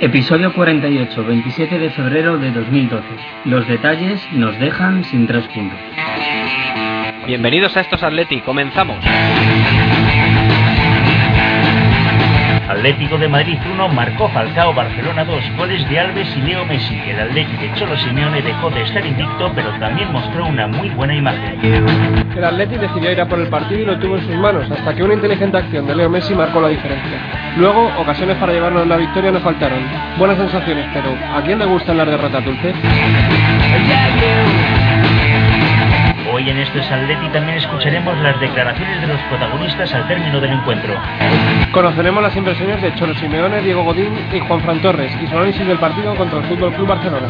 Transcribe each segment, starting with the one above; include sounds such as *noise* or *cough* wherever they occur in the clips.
Episodio 48, 27 de febrero de 2012. Los detalles nos dejan sin tres puntos. Bienvenidos a estos Atleti, comenzamos. Atlético de Madrid 1 marcó Falcao Barcelona 2 goles de Alves y Leo Messi. El Atlético de Cholo Simeone dejó de estar invicto, pero también mostró una muy buena imagen. El Atlético decidió ir a por el partido y lo tuvo en sus manos, hasta que una inteligente acción de Leo Messi marcó la diferencia. Luego, ocasiones para llevarnos la victoria no faltaron. Buenas sensaciones, pero ¿a quién le gustan las derrotas dulces? Hoy en Esto es Atleti también escucharemos las declaraciones de los protagonistas al término del encuentro. Conoceremos las impresiones de Cholo Simeone, Diego Godín y Juan Fran Torres y su análisis del partido contra el Fútbol Club Barcelona.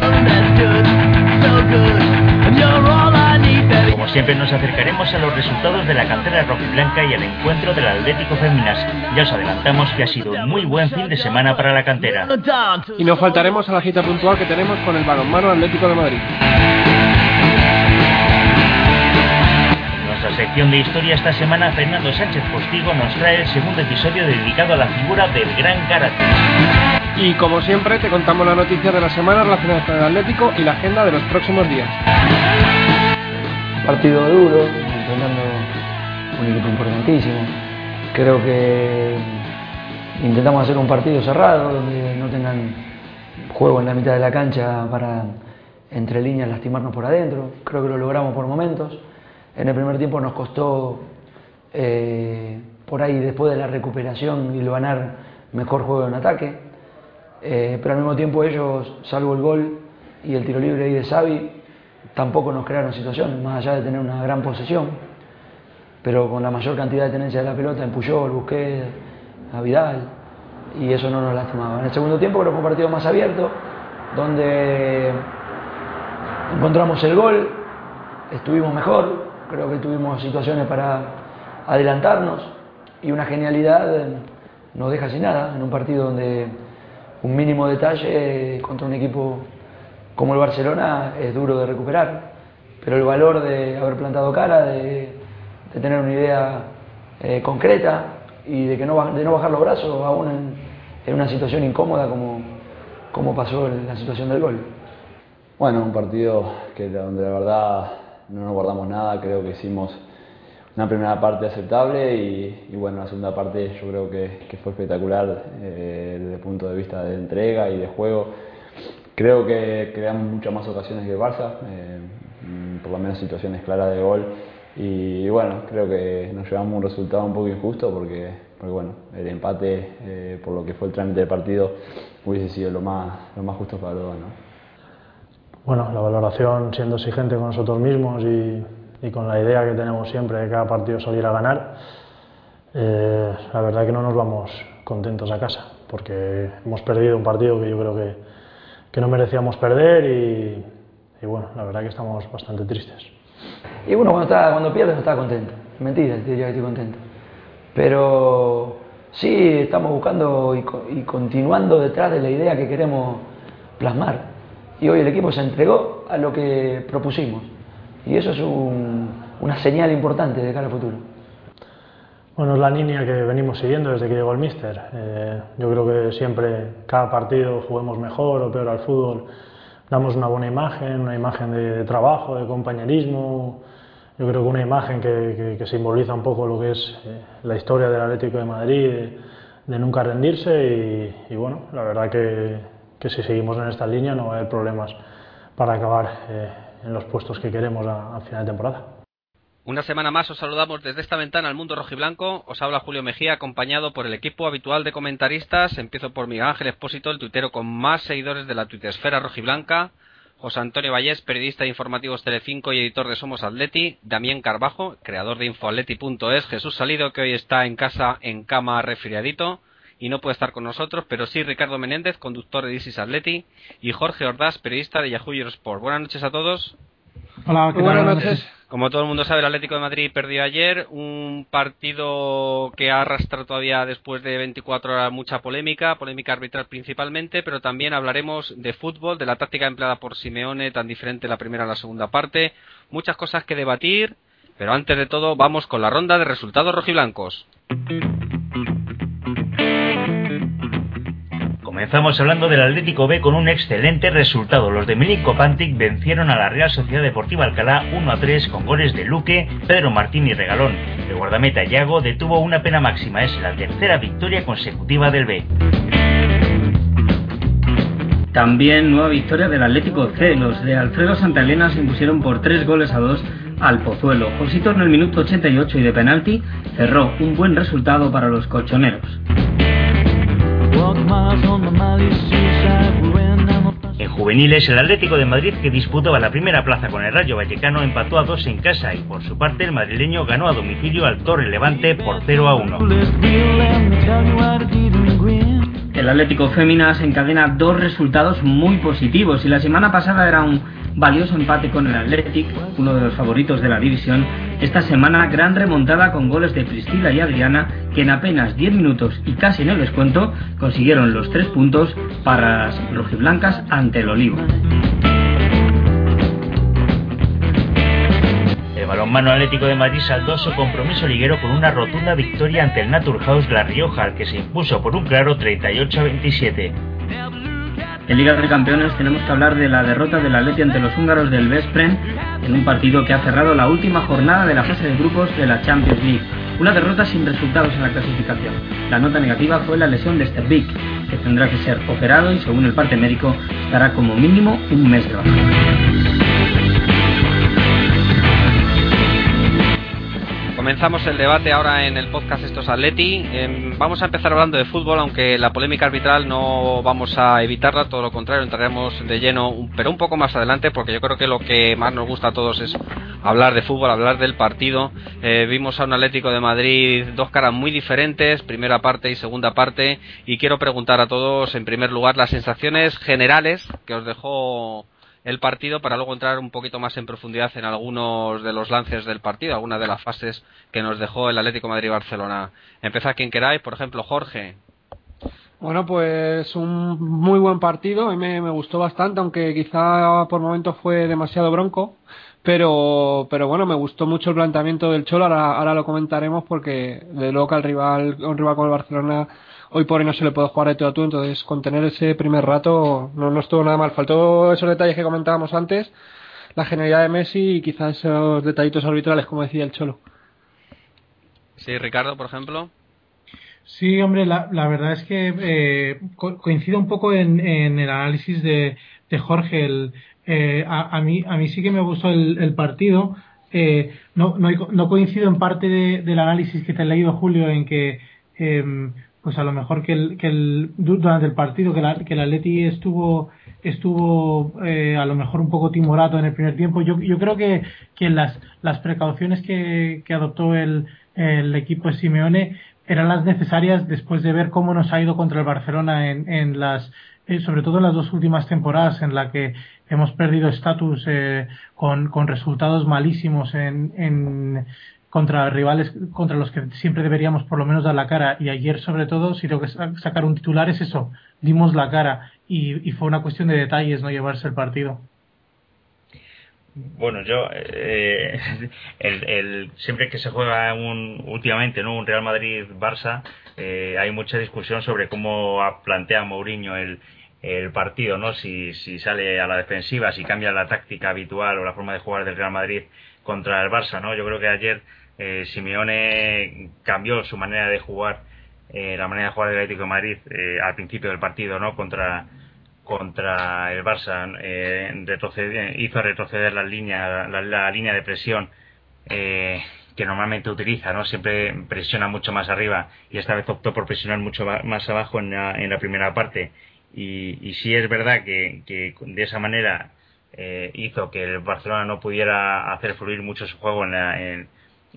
Como siempre nos acercaremos a los resultados de la cantera rojiblanca y al encuentro del Atlético Féminas. Ya os adelantamos que ha sido un muy buen fin de semana para la cantera. Y no faltaremos a la cita puntual que tenemos con el balonmano Atlético de Madrid. Nuestra sección de historia esta semana, Fernando Sánchez Postigo nos trae el segundo episodio dedicado a la figura del gran karate. Y como siempre, te contamos las noticias de la semana relacionadas con el Atlético y la agenda de los próximos días. Partido duro, enfrentando un equipo importantísimo. Creo que intentamos hacer un partido cerrado, donde no tengan juego en la mitad de la cancha para entre líneas lastimarnos por adentro. Creo que lo logramos por momentos. En el primer tiempo nos costó eh, por ahí después de la recuperación y ganar mejor juego en ataque. Eh, pero al mismo tiempo ellos, salvo el gol y el tiro libre ahí de Xavi, tampoco nos crearon situaciones, más allá de tener una gran posesión, pero con la mayor cantidad de tenencia de la pelota en Puyol, Busquets, a Vidal, y eso no nos lastimaba. En el segundo tiempo que fue un partido más abierto, donde encontramos el gol, estuvimos mejor, creo que tuvimos situaciones para adelantarnos y una genialidad eh, nos deja sin nada en un partido donde un mínimo detalle contra un equipo como el Barcelona es duro de recuperar, pero el valor de haber plantado cara, de, de tener una idea eh, concreta y de, que no, de no bajar los brazos aún en, en una situación incómoda como, como pasó en la situación del gol. Bueno, un partido que donde la verdad no nos guardamos nada, creo que hicimos una primera parte aceptable y, bueno, la segunda parte yo creo que, fue espectacular eh, desde el punto de vista de entrega y de juego. Creo que creamos muchas más ocasiones que Barça, eh, por lo menos situaciones claras de gol y, bueno, creo que nos llevamos un resultado un poco injusto porque, bueno, el empate eh, por lo que fue el trámite del partido hubiese sido lo más, lo más justo para los dos. ¿no? Bueno, la valoración siendo exigente con nosotros mismos y, y con la idea que tenemos siempre de cada partido salir a ganar, eh, la verdad que no nos vamos contentos a casa, porque hemos perdido un partido que yo creo que, que no merecíamos perder y, y, bueno, la verdad que estamos bastante tristes. Y uno cuando, está, cuando pierde no está contento, mentira, te diría que estoy contento. Pero sí estamos buscando y, y continuando detrás de la idea que queremos plasmar. Y hoy el equipo se entregó a lo que propusimos. Y eso es un, una señal importante de cara al futuro. Bueno, es la línea que venimos siguiendo desde que llegó el míster. Eh, yo creo que siempre, cada partido, juguemos mejor o peor al fútbol, damos una buena imagen, una imagen de, de trabajo, de compañerismo. Yo creo que una imagen que, que, que simboliza un poco lo que es eh, la historia del Atlético de Madrid, de, de nunca rendirse. Y, y, bueno, la verdad que, que si seguimos en esta línea no va a haber problemas para acabar eh, en los puestos que queremos a, final de temporada. Una semana más os saludamos desde esta ventana al mundo rojiblanco. Os habla Julio Mejía, acompañado por el equipo habitual de comentaristas. Empiezo por Miguel Ángel Espósito, el tuitero con más seguidores de la tuitesfera rojiblanca. José Antonio Vallés, periodista de informativos Telecinco y editor de Somos Atleti. Damián Carbajo, creador de infoatleti.es. Jesús Salido, que hoy está en casa en cama resfriadito y no puede estar con nosotros, pero sí Ricardo Menéndez, conductor de Isis Atleti, y Jorge Ordaz, periodista de Yahoo Eurosport. Buenas noches a todos. Hola, buenas noches. Como todo el mundo sabe, el Atlético de Madrid perdió ayer un partido que arrastra todavía después de 24 horas mucha polémica, polémica arbitral principalmente, pero también hablaremos de fútbol, de la táctica empleada por Simeone, tan diferente la primera a la segunda parte, muchas cosas que debatir, pero antes de todo vamos con la ronda de resultados rojiblancos. Comenzamos hablando del Atlético B con un excelente resultado. Los de Milik Pantic vencieron a la Real Sociedad Deportiva Alcalá 1 a 3 con goles de Luque, Pedro Martín y Regalón. El guardameta Yago detuvo una pena máxima. Es la tercera victoria consecutiva del B. También nueva victoria del Atlético C. Los de Alfredo Santalena se impusieron por 3 goles a 2 al Pozuelo. Josito en el minuto 88 y de penalti cerró un buen resultado para los colchoneros. En juveniles, el Atlético de Madrid, que disputaba la primera plaza con el Rayo Vallecano, empató a dos en casa y por su parte el madrileño ganó a domicilio al Torre Levante por 0 a 1. El Atlético Féminas encadena dos resultados muy positivos y la semana pasada era un valioso empate con el Athletic, uno de los favoritos de la división. Esta semana gran remontada con goles de Priscila y Adriana que en apenas 10 minutos y casi en el descuento consiguieron los tres puntos para las rojiblancas ante el Olivo. El balonmano Atlético de Madrid saldó su compromiso liguero con una rotunda victoria ante el Naturhaus La Rioja, que se impuso por un claro 38 a 27. En Liga de Campeones tenemos que hablar de la derrota del Atleti ante los húngaros del Vespren en un partido que ha cerrado la última jornada de la fase de grupos de la Champions League. Una derrota sin resultados en la clasificación. La nota negativa fue la lesión de Stervik, que tendrá que ser operado y según el parte médico estará como mínimo un mes de baja. Comenzamos el debate ahora en el podcast Estos Atleti. Eh, vamos a empezar hablando de fútbol, aunque la polémica arbitral no vamos a evitarla, todo lo contrario, entraremos de lleno, pero un poco más adelante, porque yo creo que lo que más nos gusta a todos es hablar de fútbol, hablar del partido. Eh, vimos a un Atlético de Madrid dos caras muy diferentes, primera parte y segunda parte, y quiero preguntar a todos, en primer lugar, las sensaciones generales que os dejó el partido para luego entrar un poquito más en profundidad en algunos de los lances del partido, algunas de las fases que nos dejó el Atlético Madrid-Barcelona. Empezad quien queráis, por ejemplo, Jorge. Bueno, pues un muy buen partido, mí me, gustó bastante, aunque quizá por momentos fue demasiado bronco, pero, pero bueno, me gustó mucho el planteamiento del Cholo, ahora, ahora lo comentaremos porque de loca el rival, un rival como el Barcelona hoy por hoy no se le puede jugar de todo a tú, entonces contener ese primer rato no, no estuvo nada mal. Faltó esos detalles que comentábamos antes, la genialidad de Messi y quizás esos detallitos arbitrales, como decía el Cholo. Sí, Ricardo, por ejemplo. Sí, hombre, la, la verdad es que eh, coincido un poco en, en el análisis de, de Jorge. El, eh, a, a, mí, a mí sí que me gustó el, el partido. Eh, no, no, no, coincido en parte de, del análisis que te he leído, Julio, en que eh, pues a lo mejor que el, que el durante el partido que, la, que el Atleti estuvo estuvo eh, a lo mejor un poco timorato en el primer tiempo yo, yo creo que, que las, las precauciones que, que adoptó el, el equipo de Simeone eran las necesarias después de ver cómo nos ha ido contra el Barcelona en, en las eh, sobre todo en las dos últimas temporadas en la que hemos perdido estatus eh, con, resultados malísimos en, en, contra rivales contra los que siempre deberíamos por lo menos dar la cara. Y ayer sobre todo si tengo que sacar un titular es eso dimos la cara. Y, fue una cuestión de detalles no llevarse el partido. Bueno yo eh, *laughs* el, siempre que se juega un, últimamente no un Real Madrid Barça eh, hay mucha discusión sobre cómo plantea Mourinho el el partido, ¿no? Si, si sale a la defensiva, si cambia la táctica habitual o la forma de jugar del Real Madrid contra el Barça, ¿no? Yo creo que ayer eh, Simeone cambió su manera de jugar, eh, la manera de jugar del Atlético de Madrid eh, al principio del partido, ¿no? Contra contra el Barça, eh, retroceder, hizo retroceder la línea, la, la línea de presión eh, que normalmente utiliza, ¿no? Siempre presiona mucho más arriba y esta vez optó por presionar mucho más abajo en la, en la primera parte. Y, y sí es verdad que, de esa manera eh, hizo que el Barcelona no pudiera hacer fluir mucho su juego en la, en,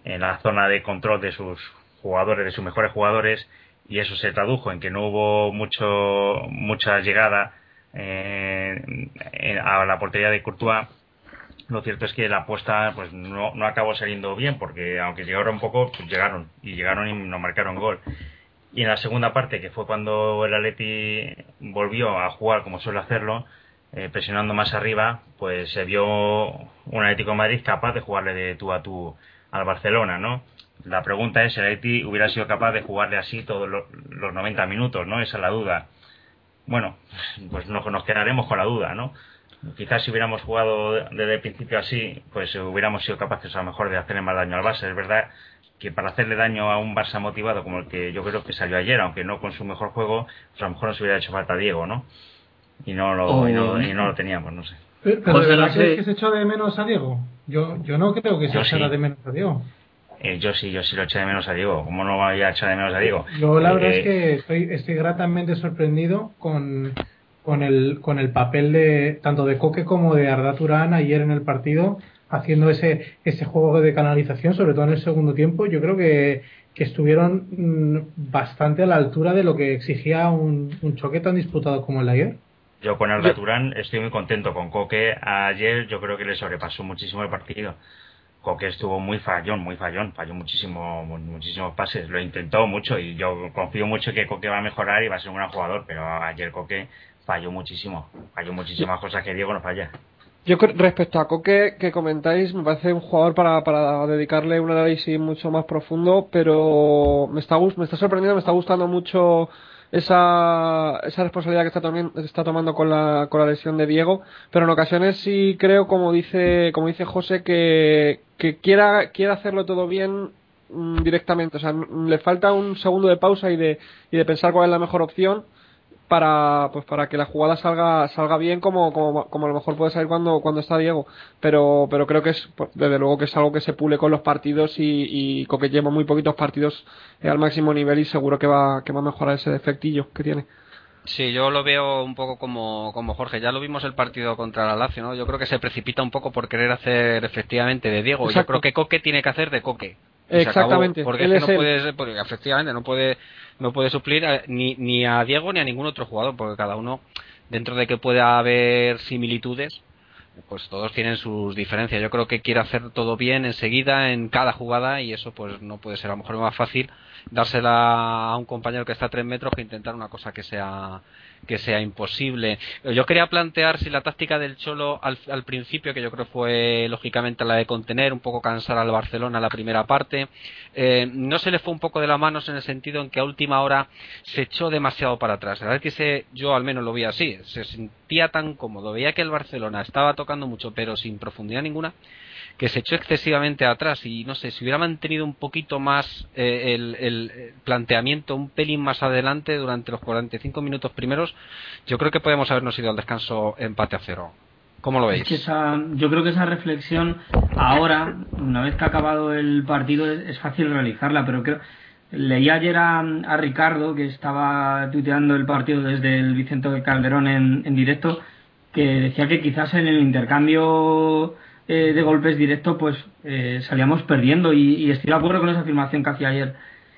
en la zona de control de sus jugadores, de sus mejores jugadores, y eso se tradujo en que no hubo mucho mucha llegada eh, a la portería de Courtois, lo cierto es que la apuesta pues no, no acabó saliendo bien porque aunque llegaron un poco, pues llegaron y llegaron y no marcaron gol. Y en la segunda parte, que fue cuando el Atleti volvió a jugar como suele hacerlo, eh, presionando más arriba, pues se vio un Atlético de Madrid capaz de jugarle de tú a tú al Barcelona, ¿no? La pregunta es si el Atleti hubiera sido capaz de jugarle así todos los, los 90 minutos, ¿no? Esa es la duda. Bueno, pues nos, nos quedaremos con la duda, ¿no? Quizás si hubiéramos jugado desde el principio así, pues hubiéramos sido capaces a lo mejor de hacerle más daño al Barça. Es verdad que para hacerle daño a un Barça motivado como el que yo creo que salió ayer, aunque no con su mejor juego, pues a lo mejor nos hubiera hecho falta Diego, ¿no? Y no lo, Oh. y no, y no lo teníamos, no sé. Pero, pero José, ¿de verdad no sé- crees que se echó de menos a Diego? Yo, yo no creo que se echara sí. de menos a Diego. Eh, yo sí, yo sí lo eché de menos a Diego. ¿Cómo no voy a echar de menos a Diego? Yo la verdad Eh, es que estoy, estoy gratamente sorprendido con, con, el, con el papel de tanto de Coque como de Arda Turán ayer en el partido, haciendo ese, ese juego de canalización, sobre todo en el segundo tiempo. Yo creo que, que estuvieron mm, bastante a la altura de lo que exigía un, un choque tan disputado como el de ayer. Yo con Arda Turán estoy muy contento. Con Coque ayer yo creo que le sobrepasó muchísimo el partido. Coque estuvo muy fallón, muy fallón, falló muchísimo, mu- muchísimos pases, lo intentó mucho y yo confío mucho que Coque va a mejorar y va a ser un gran jugador, pero ayer Coque falló muchísimo, falló muchísimas cosas que Diego no falla. Yo respecto a Coque que comentáis, me parece un jugador para, para dedicarle un análisis mucho más profundo, pero me está, me está sorprendiendo, me está gustando mucho esa, esa responsabilidad que está, está tomando con la, con la lesión de Diego, pero en ocasiones sí creo, como dice, como dice José, que, que quiera, quiera hacerlo todo bien mm, directamente, o sea, le falta un segundo de pausa y de, y de pensar cuál es la mejor opción para pues para que la jugada salga salga bien como, como, como a lo mejor puede salir cuando cuando está Diego pero pero creo que es pues, desde luego que es algo que se pule con los partidos y, y Coque lleva muy poquitos partidos eh, al máximo nivel y seguro que va que va a mejorar ese defectillo que tiene Sí, yo lo veo un poco como, como Jorge. Ya lo vimos el partido contra la Lazio, ¿no? Yo creo que se precipita un poco por querer hacer efectivamente de Diego. Yo creo que Coque tiene que hacer de Coque. Exactamente, acabó, porque es que no puede, porque efectivamente no puede, no puede suplir a- ni, ni a Diego ni a ningún otro jugador, porque cada uno, dentro de que pueda haber similitudes, pues todos tienen sus diferencias. Yo creo que quiere hacer todo bien enseguida en cada jugada y eso pues no puede ser a lo mejor más fácil dársela a un compañero que está a tres metros que intentar una cosa que sea que sea imposible. Yo quería plantear si la táctica del Cholo al, principio, que yo creo fue lógicamente la de contener, un poco cansar al Barcelona la primera parte, eh, no se le fue un poco de las manos en el sentido en que a última hora se echó demasiado para atrás. La verdad que yo al menos lo vi así, se sentía tan cómodo, veía que el Barcelona estaba tocando mucho pero sin profundidad ninguna que se echó excesivamente atrás y no sé, si hubiera mantenido un poquito más eh, el, el, eh, planteamiento un pelín más adelante durante los 45 minutos primeros, yo creo que podemos habernos ido al descanso empate a cero. ¿Cómo lo veis? Es que esa, yo creo que esa reflexión ahora, una vez que ha acabado el partido, es, es fácil realizarla, pero creo. Leí ayer a, a Ricardo, que estaba tuiteando el partido desde el Vicente Calderón en, en directo, que decía que quizás en el intercambio eh, de golpes directo, pues eh, salíamos perdiendo. Y, estoy de acuerdo con esa afirmación que hacía ayer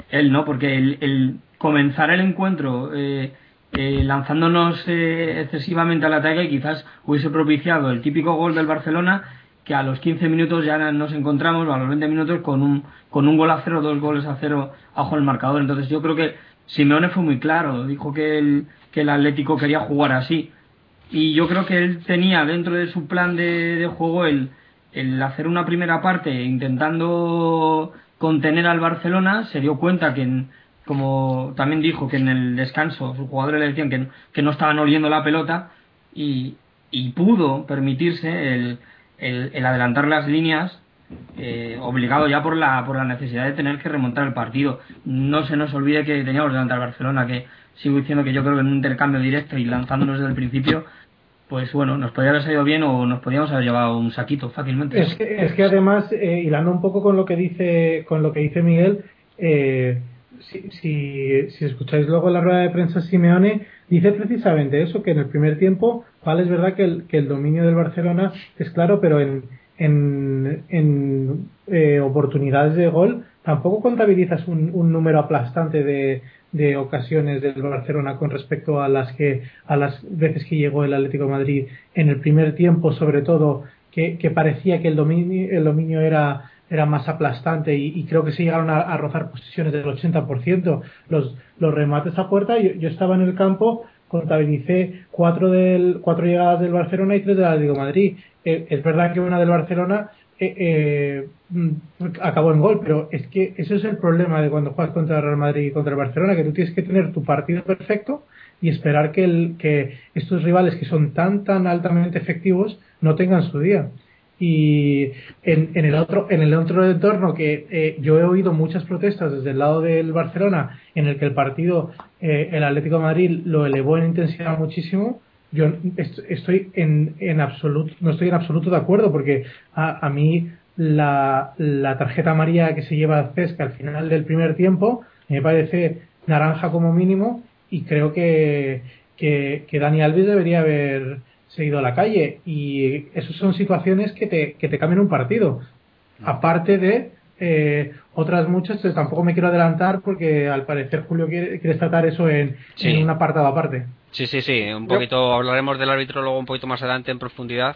él, ¿no? Porque el, el comenzar el encuentro. Eh, eh, lanzándonos eh, excesivamente al ataque quizás hubiese propiciado el típico gol del Barcelona que a los 15 minutos ya nos encontramos o a los 20 minutos con un con un gol a cero dos goles a cero bajo el marcador entonces yo creo que Simeone fue muy claro dijo que el que el Atlético quería jugar así y yo creo que él tenía dentro de su plan de, de juego el, el hacer una primera parte intentando contener al Barcelona se dio cuenta que en, como también dijo que en el descanso sus jugadores le decían que, que no estaban oliendo la pelota y, y pudo permitirse el, el, el adelantar las líneas eh, obligado ya por la por la necesidad de tener que remontar el partido. No se nos olvide que teníamos delante al Barcelona que sigo diciendo que yo creo que en un intercambio directo y lanzándonos desde el principio pues bueno, nos podría haber salido bien o nos podríamos haber llevado un saquito fácilmente. Es que, además, eh, hilando un poco con lo que dice, con lo que dice Miguel, eh, si, si, si escucháis luego la rueda de prensa Simeone, dice precisamente eso, que en el primer tiempo, vale, es verdad que el, que el dominio del Barcelona es claro, pero en, en, en eh, oportunidades de gol, tampoco contabilizas un, un número aplastante de, de ocasiones del Barcelona con respecto a las que a las veces que llegó el Atlético de Madrid en el primer tiempo sobre todo que, que parecía que el dominio el dominio era era más aplastante y, creo que se llegaron a, rozar posiciones del 80% los los remates a puerta yo, yo estaba en el campo contabilicé cuatro del cuatro llegadas del Barcelona y tres del Atlético de Madrid. Eh, es verdad que una del Barcelona eh, eh, mm, acabó en gol, pero es que eso es el problema de cuando juegas contra el Real Madrid y contra el Barcelona, que tú tienes que tener tu partido perfecto y esperar que, estos rivales que son tan tan altamente efectivos no tengan su día. Y en, en el otro en el otro entorno que eh, yo he oído muchas protestas desde el lado del Barcelona en el que el partido el Atlético Madrid lo elevó en intensidad muchísimo yo estoy en, en absoluto, no estoy en absoluto de acuerdo porque a, a mí la, la, tarjeta amarilla que se lleva Cesca al final del primer tiempo me parece naranja como mínimo y creo que, que, que Dani Alves debería haber seguido a la calle. Y esas son situaciones que te, que te cambian un partido. Aparte de eh, otras muchas tampoco me quiero adelantar porque al parecer Julio quiere, quiere tratar eso en, en un apartado aparte Sí, sí, sí. Un poquito hablaremos del árbitro luego un poquito más adelante en profundidad.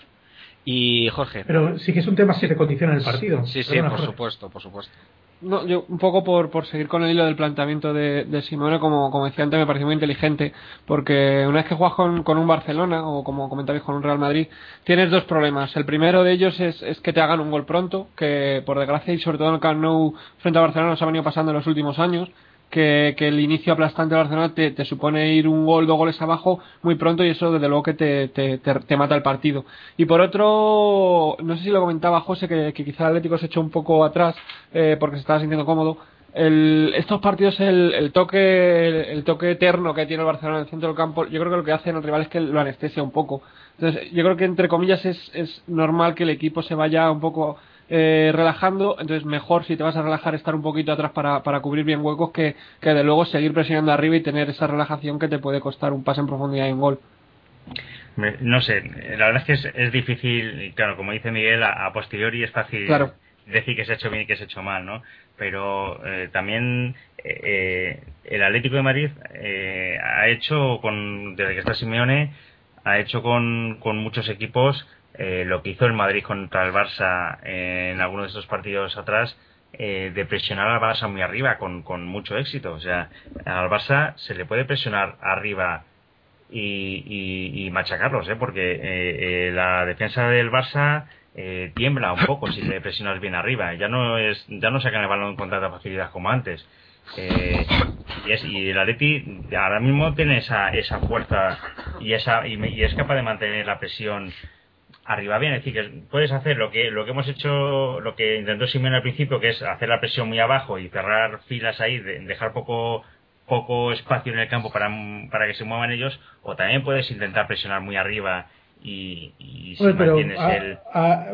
Y Jorge. Pero sí que es un tema que te condiciona el partido. Sí, sí, por supuesto, por supuesto. No, yo un poco por, por seguir con el hilo del planteamiento de, de Simone, como, como decía antes, me pareció muy inteligente, porque una vez que juegas con, con un Barcelona, o como comentabais con un Real Madrid, tienes dos problemas. El primero de ellos es, es que te hagan un gol pronto, que por desgracia y sobre todo en el Camp Nou frente a Barcelona nos ha venido pasando en los últimos años que, el inicio aplastante de Barcelona te, supone ir un gol, dos goles abajo muy pronto y eso desde luego que te, mata el partido. Y por otro, no sé si lo comentaba José, que, quizá el Atlético se echó un poco atrás eh, porque se estaba sintiendo cómodo. El, estos partidos, el, el toque el, toque eterno que tiene el Barcelona en el centro del campo, yo creo que lo que hace en el rival es que lo anestesia un poco. Entonces, yo creo que entre comillas es normal que el equipo se vaya un poco eh, relajando, entonces mejor si te vas a relajar estar un poquito atrás para, para cubrir bien huecos que, que de luego seguir presionando arriba y tener esa relajación que te puede costar un pase en profundidad y un gol. No sé, la verdad es que es, es difícil, y claro, como dice Miguel, a, posteriori es fácil decir que se ha hecho bien y que se ha hecho mal, ¿no? Pero eh, también eh, el Atlético de Madrid ha hecho, con desde que está Simeone, ha hecho con, con muchos equipos eh, lo que hizo el Madrid contra el Barça en algunos de estos partidos atrás, eh, de presionar al Barça muy arriba con, con, mucho éxito. O sea, al Barça se le puede presionar arriba y, y, machacarlos, ¿eh? porque eh, la defensa del Barça tiembla un poco si le presionas bien arriba. Ya no es ya no sacan el balón con tanta facilidad como antes. y, es, y el Atleti ahora mismo tiene esa, esa fuerza y, esa, y es capaz de mantener la presión arriba. Bien, es decir, que puedes hacer lo que lo que hemos hecho, lo que intentó Simeone al principio, que es hacer la presión muy abajo y cerrar filas ahí, dejar poco poco espacio en el campo para, para que se muevan ellos, o también puedes intentar presionar muy arriba y, y si pero el...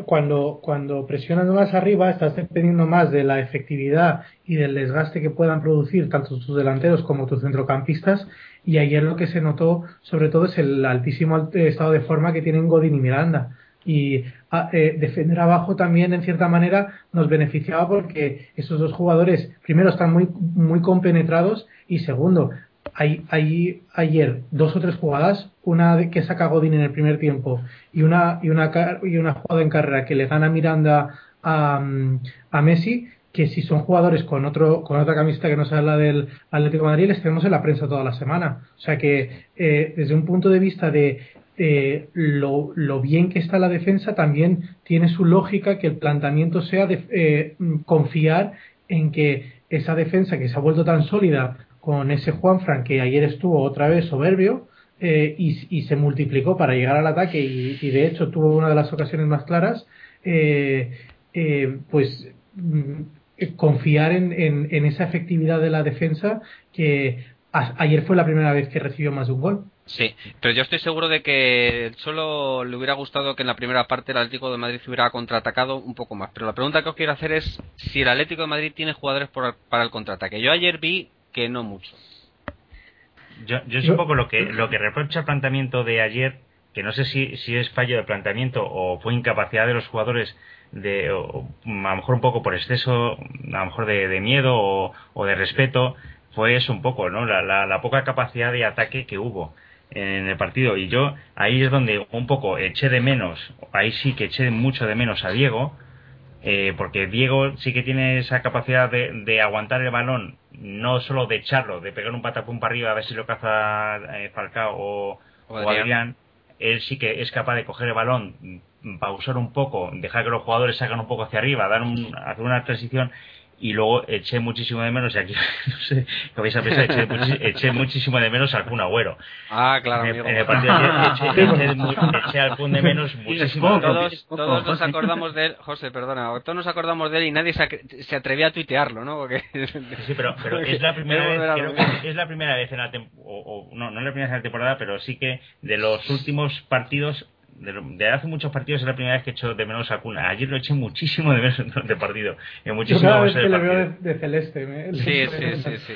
cuando, cuando presionas más arriba estás dependiendo más de la efectividad y del desgaste que puedan producir tanto tus delanteros como tus centrocampistas y ayer lo que se notó sobre todo es el altísimo estado de forma que tienen Godín y Miranda y ah, eh, defender abajo también en cierta manera nos beneficiaba porque esos dos jugadores primero están muy muy compenetrados y segundo hay, hay ayer dos o tres jugadas una que saca Godín en el primer tiempo y una y una y una jugada en carrera que le gana Miranda a, a Messi que si son jugadores con otro con otra camiseta que no sea la del Atlético Madrid les tenemos en la prensa toda la semana. O sea que eh, desde un punto de vista de eh, lo, bien que está la defensa también tiene su lógica que el planteamiento sea de eh, confiar en que esa defensa que se ha vuelto tan sólida con ese Juanfran que ayer estuvo otra vez soberbio eh, y, se multiplicó para llegar al ataque y, de hecho tuvo una de las ocasiones más claras, pues mm, confiar en, en, en, esa efectividad de la defensa que a, ayer fue la primera vez que recibió más de un gol. Sí, pero yo estoy seguro de que solo le hubiera gustado que en la primera parte el Atlético de Madrid hubiera contraatacado un poco más. Pero la pregunta que os quiero hacer es si el Atlético de Madrid tiene jugadores para el contraataque. Yo ayer vi que no mucho. Yo, yo es un poco lo que, lo que reprocha el planteamiento de ayer que no sé si, si es fallo de planteamiento o fue incapacidad de los jugadores de o, a lo mejor un poco por exceso a lo mejor de, miedo o, de respeto fue eso un poco no la, la, poca capacidad de ataque que hubo en el partido. Y yo ahí es donde un poco eché de menos ahí sí que eché mucho de menos a Diego eh, porque Diego sí que tiene esa capacidad de, de, aguantar el balón no solo de echarlo de pegar un patapum para arriba a ver si lo caza eh, Falcao o, o Adrián él sí que es capaz de coger el balón pausar un poco, dejar que los jugadores salgan un poco hacia arriba, dar un, hacer una transición y luego eché muchísimo de menos, y aquí *laughs* no sé qué vais a pensar, eché, muchísimo de menos al Kun Agüero. Ah, claro, en, el partido *laughs* eché, eché, al Kun de menos muchísimo. Todos, todos nos acordamos de él, José, perdona, todos nos acordamos de él y nadie se, atrevía a tuitearlo, ¿no? Porque... Sí, pero, pero *laughs* es la primera vez, creo que es la primera vez en la temporada, o, no, no es la primera vez en la temporada, pero sí que de los últimos partidos de, hace muchos partidos es la primera vez que he hecho de menos a Cuna. Ayer lo eché muchísimo de menos *laughs* de partido. En muchísimo yo vez que le veo de, celeste. sí, sí, sí, sí,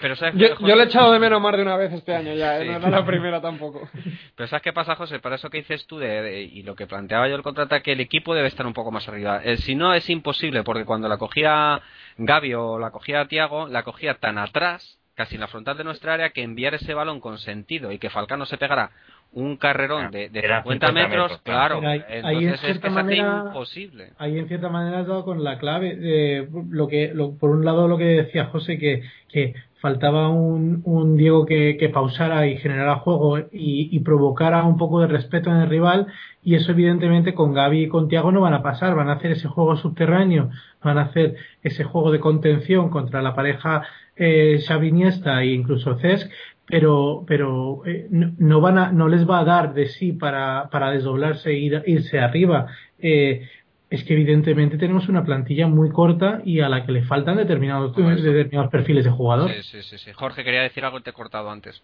Pero, yo, yo, le he echado de menos más de una vez este año ya, ¿eh? no era la primera tampoco. *laughs* Pero ¿sabes qué pasa, José? Para eso que dices tú de, y lo que planteaba yo el contraataque, el equipo debe estar un poco más arriba. Eh, si no, es imposible, porque cuando la cogía Gaby o la cogía Tiago, la cogía tan atrás casi en la frontal de nuestra área que enviar ese balón con sentido y que Falcano se pegara un carrerón de, de 50, metros, claro, ahí, entonces es que manera, imposible. Ahí en cierta manera has dado con la clave. de lo que, por un lado lo que decía José, que, que faltaba un, un Diego que, que, pausara y generara juego y, y, provocara un poco de respeto en el rival y eso evidentemente con Gaby y con Tiago no van a pasar, van a hacer ese juego subterráneo, van a hacer ese juego de contención contra la pareja eh, Xavi Iniesta e incluso Cesc pero, pero eh, no, van a, no les va a dar de sí para, para desdoblarse e ir, irse arriba. Eh, es que evidentemente tenemos una plantilla muy corta y a la que le faltan determinados, determinados perfiles de jugador. Sí, sí, sí, Jorge, quería decir algo, te he cortado antes.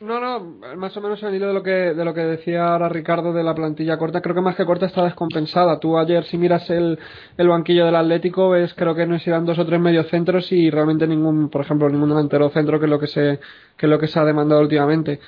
No, no, más o menos al hilo de lo que, de lo que decía ahora Ricardo de la plantilla corta, creo que más que corta está descompensada. Tú ayer, si miras el, el banquillo del Atlético, ves creo que no irán dos o tres mediocentros y realmente ningún, por ejemplo, ningún delantero centro que es lo que se, que es lo que se ha demandado últimamente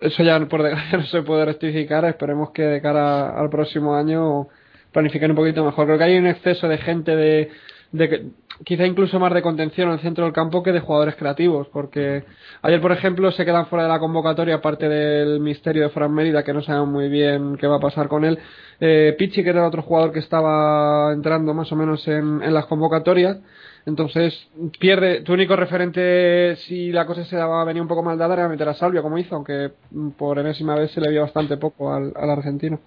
eso ya por desgracia *laughs* no se puede rectificar. Esperemos que de cara al próximo año planifiquen un poquito mejor. Creo que hay un exceso de gente de, de quizá incluso más de contención en el centro del campo que de jugadores creativos, porque ayer, por ejemplo, se quedan fuera de la convocatoria, aparte del misterio de Fran Mérida, que no sabemos muy bien qué va a pasar con él. Eh, Pichi, que era otro jugador que estaba entrando más o menos en, en las convocatorias, entonces, pierde. Tu único referente, si la cosa se daba a venir un poco mal dada, era meter a Salvio, como hizo, aunque por enésima vez se le vio bastante poco al, argentino.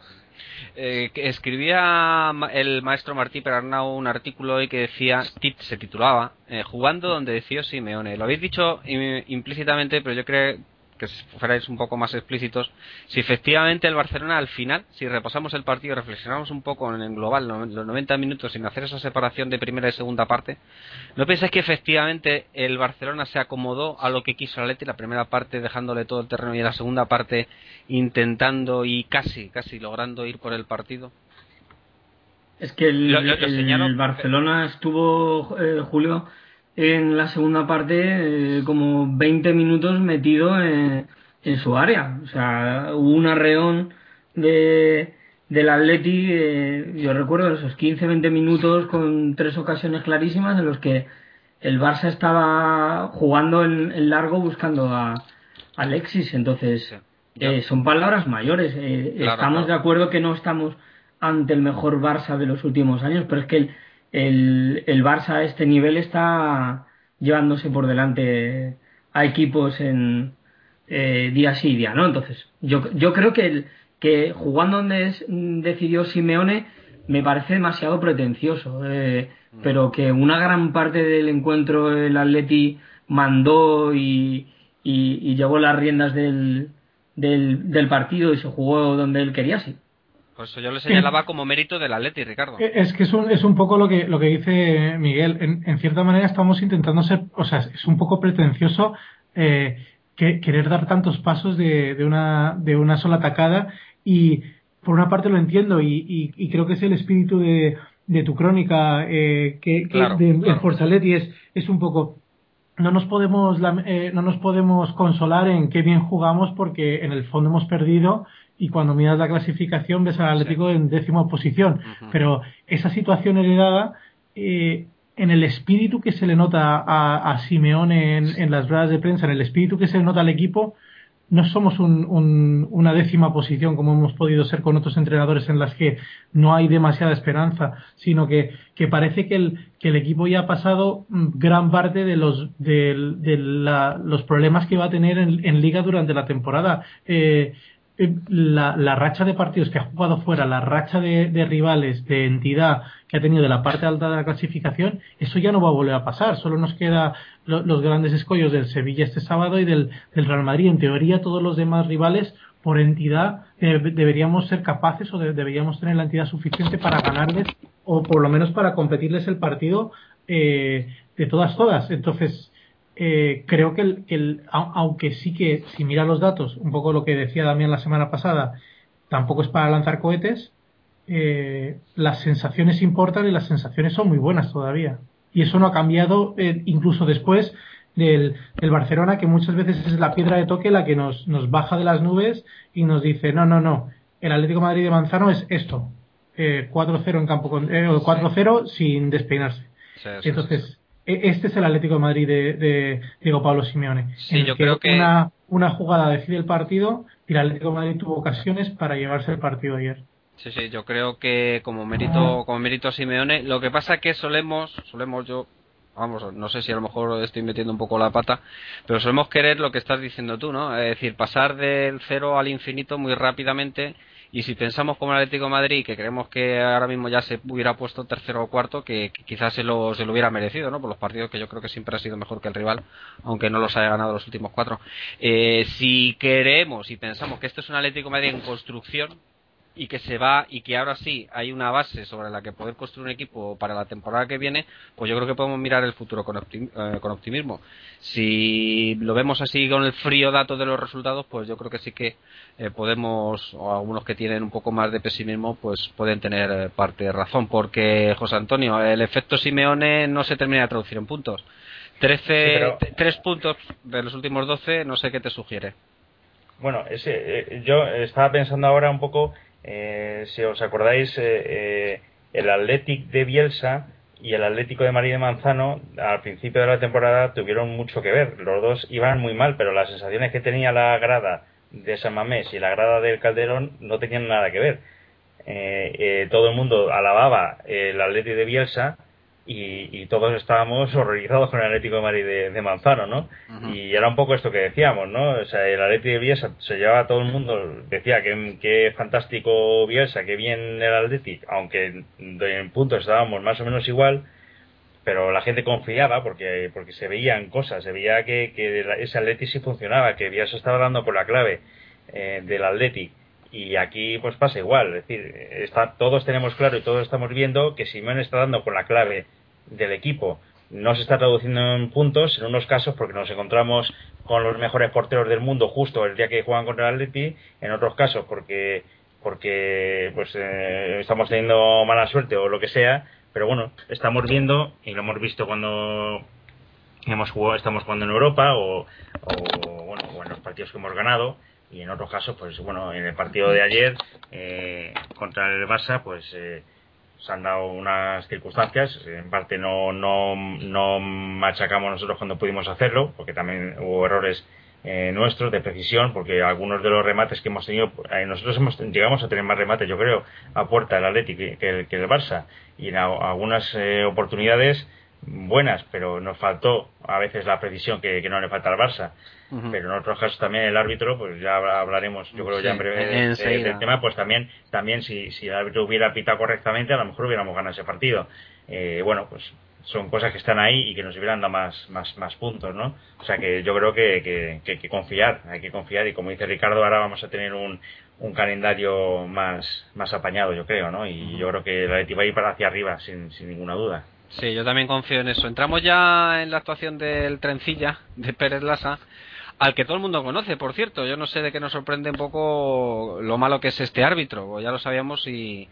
Eh, escribía el maestro Martí Perarnau un artículo hoy que decía, se titulaba, eh, Jugando donde decía Simeone. Lo habéis dicho implícitamente, pero yo creo que fuerais un poco más explícitos, si efectivamente el Barcelona al final, si repasamos el partido reflexionamos un poco en el global, los 90 minutos, sin hacer esa separación de primera y segunda parte, ¿no pensáis que efectivamente el Barcelona se acomodó a lo que quiso Atleti la primera parte dejándole todo el terreno y en la segunda parte intentando y casi, casi logrando ir por el partido? Es que el, Barcelona estuvo, eh, Julio, en la segunda parte eh, como 20 minutos metido en, su área. O sea, hubo un arreón de, del Atleti, eh, yo recuerdo esos 15-20 minutos con tres ocasiones clarísimas en los que el Barça estaba jugando en, largo buscando a, Alexis. Entonces, eh, son palabras mayores. estamos de acuerdo que no estamos ante el mejor Barça de los últimos años, pero es que el el, el Barça a este nivel está llevándose por delante a equipos en eh, día sí día no entonces yo, yo creo que el, que jugando donde decidió Simeone me parece demasiado pretencioso eh, mm. pero que una gran parte del encuentro el Atleti mandó y, y, llevó las riendas del, del, del partido y se jugó donde él quería sí pues yo le señalaba *laughs* como mérito del Atleti, Ricardo. Eh, es que es un, es un poco lo que, lo que dice Miguel. En, cierta manera estamos intentando ser, o sea, es un poco pretencioso eh, que, querer dar tantos pasos de, de, una, de una sola atacada y por una parte lo entiendo y, y, creo que es el espíritu de, de tu crónica eh, que, de, Forza Atleti es, es un poco no nos podemos eh, no nos podemos consolar en qué bien jugamos porque en el fondo hemos perdido y cuando miras la clasificación ves al Atlético en décima posición. Pero esa situación heredada eh, en el espíritu que se le nota a, a Simeone en, en, las ruedas de prensa en el espíritu que se le nota al equipo no somos un, una décima posición como hemos podido ser con otros entrenadores en las que no hay demasiada esperanza, sino que, que parece que el, que el equipo ya ha pasado gran parte de los, de, la, los problemas que va a tener en, en liga durante la temporada. Eh, la, la, racha de partidos que ha jugado fuera, la racha de, de, rivales, de entidad que ha tenido de la parte alta de la clasificación, eso ya no va a volver a pasar. Solo nos queda los grandes escollos del Sevilla este sábado y del, del, Real Madrid. En teoría, todos los demás rivales, por entidad, eh, deberíamos ser capaces o deberíamos tener la entidad suficiente para ganarles o por lo menos para competirles el partido eh, de todas, todas. Entonces, eh, creo que, el, que el, aunque sí que si mira los datos, un poco lo que decía Damián la semana pasada, tampoco es para lanzar cohetes, eh, las sensaciones importan y las sensaciones son muy buenas todavía. Y eso no ha cambiado eh, incluso después del, del, Barcelona, que muchas veces es la piedra de toque la que nos, nos baja de las nubes y nos dice, no, no, no, el Atlético Madrid de Manzano es esto, 4-0 en campo, con, 4-0 sin despeinarse. Entonces, e, este es el Atlético de Madrid de, Diego Pablo Simeone. Sí, yo creo que una, una jugada decide el partido y el Atlético de Madrid tuvo ocasiones para llevarse el partido ayer. Sí, sí, yo creo que como mérito, como mérito Simeone, lo que pasa es que solemos, solemos yo, vamos, no sé si a lo mejor estoy metiendo un poco la pata, pero solemos querer lo que estás diciendo tú, ¿no? Es decir, pasar del cero al infinito muy rápidamente y si pensamos como el Atlético Madrid, que creemos que ahora mismo ya se hubiera puesto tercero o cuarto, que, quizás se lo, se lo hubiera merecido, ¿no? Por los partidos que yo creo que siempre ha sido mejor que el rival, aunque no los haya ganado los últimos cuatro. Eh, si queremos y pensamos que esto es un Atlético Madrid en construcción, y que se va y que ahora sí hay una base sobre la que poder construir un equipo para la temporada que viene, pues yo creo que podemos mirar el futuro con, eh, con optimismo. Si lo vemos así con el frío dato de los resultados, pues yo creo que sí que eh, podemos, o algunos que tienen un poco más de pesimismo, pues pueden tener eh, parte de razón, porque José Antonio, el efecto Simeone no se termina de traducir en puntos. 13, tres puntos de los últimos 12, no sé qué te sugiere. Bueno, ese, yo estaba pensando ahora un poco eh, si os acordáis, eh, eh, el Athletic de Bielsa y el Atlético de María de Manzano al principio de la temporada tuvieron mucho que ver. Los dos iban muy mal, pero las sensaciones que tenía la grada de San Mamés y la grada del Calderón no tenían nada que ver. todo el mundo alababa el Atlético de Bielsa y, todos estábamos *laughs* horrorizados con el Atlético de Madrid de, Manzano, ¿no? Y era un poco esto que decíamos, ¿no? O sea, el Atlético de Bielsa se llevaba a todo el mundo, decía que, que fantástico Bielsa, que bien el Atlético, aunque en puntos estábamos más o menos igual, pero la gente confiaba porque, porque se veían cosas, se veía que, que ese Atlético sí funcionaba, que Bielsa estaba dando por la clave eh, del Atlético y aquí pues pasa igual, es decir, está, todos tenemos claro y todos estamos viendo que Simón está dando con la clave del equipo. No se está traduciendo en puntos en unos casos porque nos encontramos con los mejores porteros del mundo justo el día que juegan contra el Atleti, en otros casos porque porque pues eh, estamos teniendo mala suerte o lo que sea, pero bueno, estamos viendo y lo hemos visto cuando hemos jugado, estamos jugando en Europa o, o bueno, o en los partidos que hemos ganado y en otros casos, pues bueno, en el partido de ayer eh, contra el Barça, pues eh, se han dado unas circunstancias, en parte no, no, no machacamos nosotros cuando pudimos hacerlo, porque también hubo errores eh, nuestros de precisión, porque algunos de los remates que hemos tenido, nosotros hemos, llegamos a tener más remates, yo creo, a puerta del Atlético que, el, que el Barça, y en algunas oportunidades buenas, pero nos faltó a veces la precisión que, no le falta al Barça. Pero en otros casos también el árbitro, pues ya hablaremos, yo creo ya en breve del tema, pues también, también si, si el árbitro hubiera pitado correctamente, a lo mejor hubiéramos ganado ese partido. Eh, bueno, pues son cosas que están ahí y que nos hubieran dado más, más, más puntos, ¿no? O sea que yo creo que, que, hay que confiar, hay que confiar y como dice Ricardo, ahora vamos a tener un, un calendario más, más apañado, yo creo, ¿no? Y yo creo que la Leti va a ir para hacia arriba, sin, sin ninguna duda. Sí, yo también confío en eso. Entramos ya en la actuación del trencilla de Pérez Lasa. Al que todo el mundo conoce, por cierto. Yo no sé de qué nos sorprende un poco lo malo que es este árbitro, ya lo sabíamos y,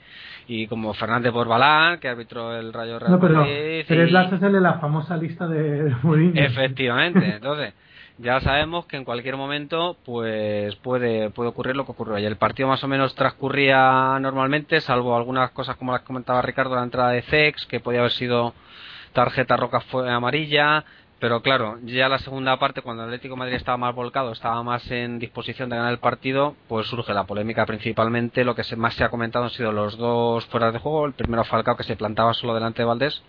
y como Fernández Borbalán, que arbitró el Rayo Real No, pero, Madrid, pero es y- la el de la famosa lista de, de *laughs* Mourinho. Efectivamente, *laughs* entonces ya sabemos que en cualquier momento pues puede puede ocurrir lo que ocurrió ayer. El partido más o menos transcurría normalmente, salvo algunas cosas como las comentaba Ricardo, la entrada de Zex, que podía haber sido tarjeta roca fue amarilla, pero claro, ya la segunda parte, cuando el Atlético de Madrid estaba más volcado, estaba más en disposición de ganar el partido, pues surge la polémica principalmente. Lo que más se ha comentado han sido los dos fuera de juego. El primero Falcao, que se plantaba solo delante de Valdés.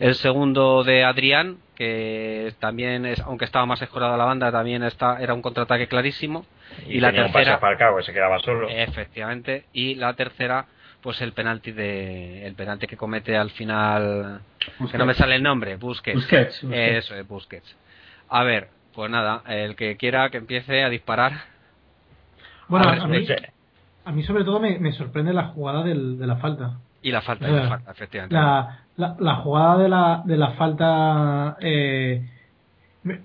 El segundo de Adrián, que también, es, aunque estaba más escorada la banda, también está, era un contraataque clarísimo. Y, la tenía un pase tercera, a Falcao, que se quedaba solo. efectivamente, y la tercera, pues el penalti de, el penalti que comete al final, que no me sale el nombre, Busquets. Busquets, Busquets. Eso es Busquets. A ver, pues nada, el que quiera que empiece a disparar. Bueno, A mí, a mí sobre todo me, me sorprende la jugada del- de la falta. Y la falta, y la falta, efectivamente. La, la, la jugada de la, de la falta. eh,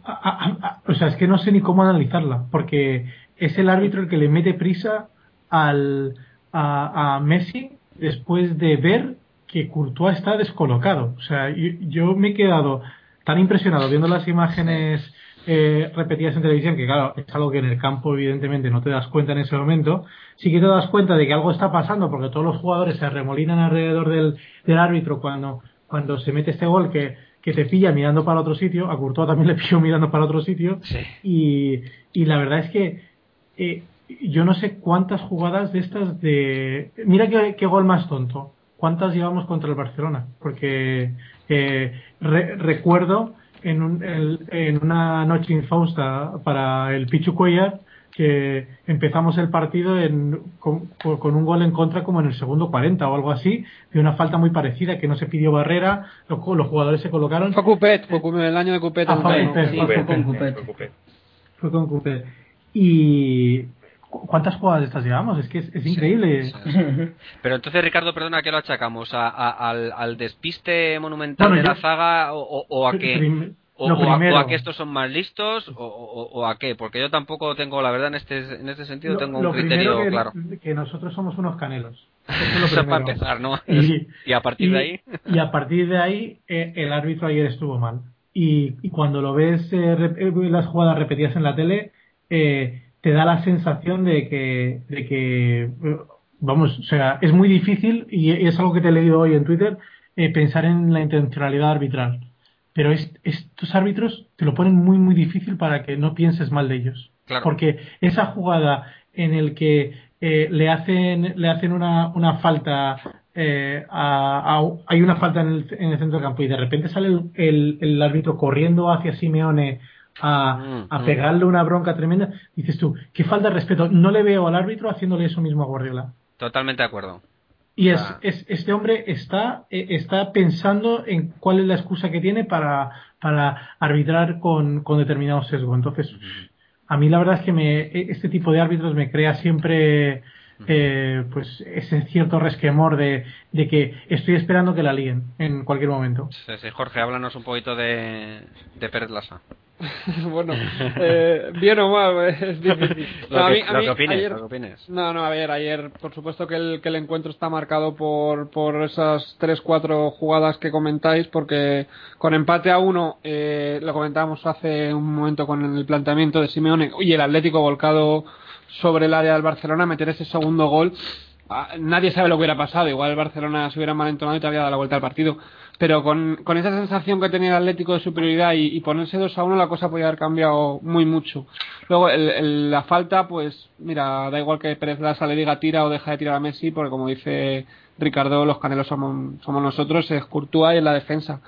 a- o sea, es que no sé ni cómo analizarla, porque es el árbitro el que le mete prisa al, a, a Messi después de ver que Courtois está descolocado. O sea, yo, yo me he quedado tan impresionado viendo las imágenes eh, repetidas en televisión, que claro, es algo que en el campo evidentemente no te das cuenta en ese momento, sí que te das cuenta de que algo está pasando porque todos los jugadores se remolinan alrededor del, del árbitro cuando, cuando se mete este gol que, que te pilla mirando para otro sitio, a Courtois también le pilló mirando para otro sitio, Sí. y, y la verdad es que eh, yo no sé cuántas jugadas de estas de... Mira qué, qué gol más tonto. ¿Cuántas llevamos contra el Barcelona? Porque eh, re- recuerdo en, un- el- en una noche infausta para el Pichu Cuellar que empezamos el partido en- con, con un gol en contra como en el segundo 40 o algo así, de una falta muy parecida que no se pidió barrera, los, los jugadores se colocaron. Fue Cupet, fue Cupet, el año de Cupet. Ah, fue. Cupet, Sí, fue fue Cupet. con Cupet. Preocupe. Fue con Cooper. Y ¿cu- ¿cuántas jugadas de estas llevamos? Es que es, es increíble. Sí, sí. *laughs* Pero entonces, Ricardo, perdona, ¿a qué lo achacamos? ¿A, a- al, al despiste monumental Bueno, de la yo- zaga o, o- o a que... Prim- O, a, o a que estos son más listos o, o- o a qué porque yo tampoco tengo la verdad en este en este sentido Lo- tengo lo un criterio que, claro que nosotros somos unos canelos. Eso es *laughs* Eso para empezar no Y- *laughs* y a partir y- de ahí Y a partir de ahí, eh, el árbitro ayer estuvo mal. Y, y cuando lo ves eh, eh, las jugadas repetidas en la tele, eh, te da la sensación de que, de que, vamos, o sea, es muy difícil, y es algo que te he leído hoy en Twitter, eh, pensar en la intencionalidad arbitral. Pero es- estos árbitros te lo ponen muy, muy difícil para que no pienses mal de ellos. Claro. Porque esa jugada en el que eh, le hacen le hacen una, una falta eh, a- a- hay una falta en el, en el centro del campo y de repente sale el, el- el árbitro corriendo hacia Simeone a, Mm, a pegarle una bronca tremenda dices tú qué falta de respeto no le veo al árbitro haciéndole eso mismo a Guardiola totalmente de acuerdo y es, Ah. es- este hombre está, eh, está pensando en cuál es la excusa que tiene para, para arbitrar con, con determinado sesgo. Entonces, a mí la verdad es que me, e- este tipo de árbitros me crea siempre eh, pues ese cierto resquemor de, de que estoy esperando que la líen en cualquier momento. Sí, sí, Jorge háblanos un poquito de, de Pérez Lasa *laughs* bueno, eh, bien o mal, es *laughs* difícil. lo, No, a que, mí- a lo mí que opines ayer- lo que opines No, no, a ver, ayer por supuesto que el, que el encuentro está marcado por, por esas tres, cuatro jugadas que comentáis, porque con empate a uno, eh, lo comentábamos hace un momento con el planteamiento de Simeone y el Atlético volcado sobre el área del Barcelona, meter ese segundo gol, ah, nadie sabe lo que hubiera pasado, igual el Barcelona se hubiera malentonado y te había dado la vuelta al partido. Pero con, con esa sensación que tenía el Atlético de superioridad y, y ponerse 2 a 1, la cosa podía haber cambiado muy mucho. Luego, el- la falta, pues, mira, da igual que Pérez Lasa le diga tira o deja de tirar a Messi, porque como dice Ricardo, los canelos somos, somos nosotros, es Courtois y en la defensa.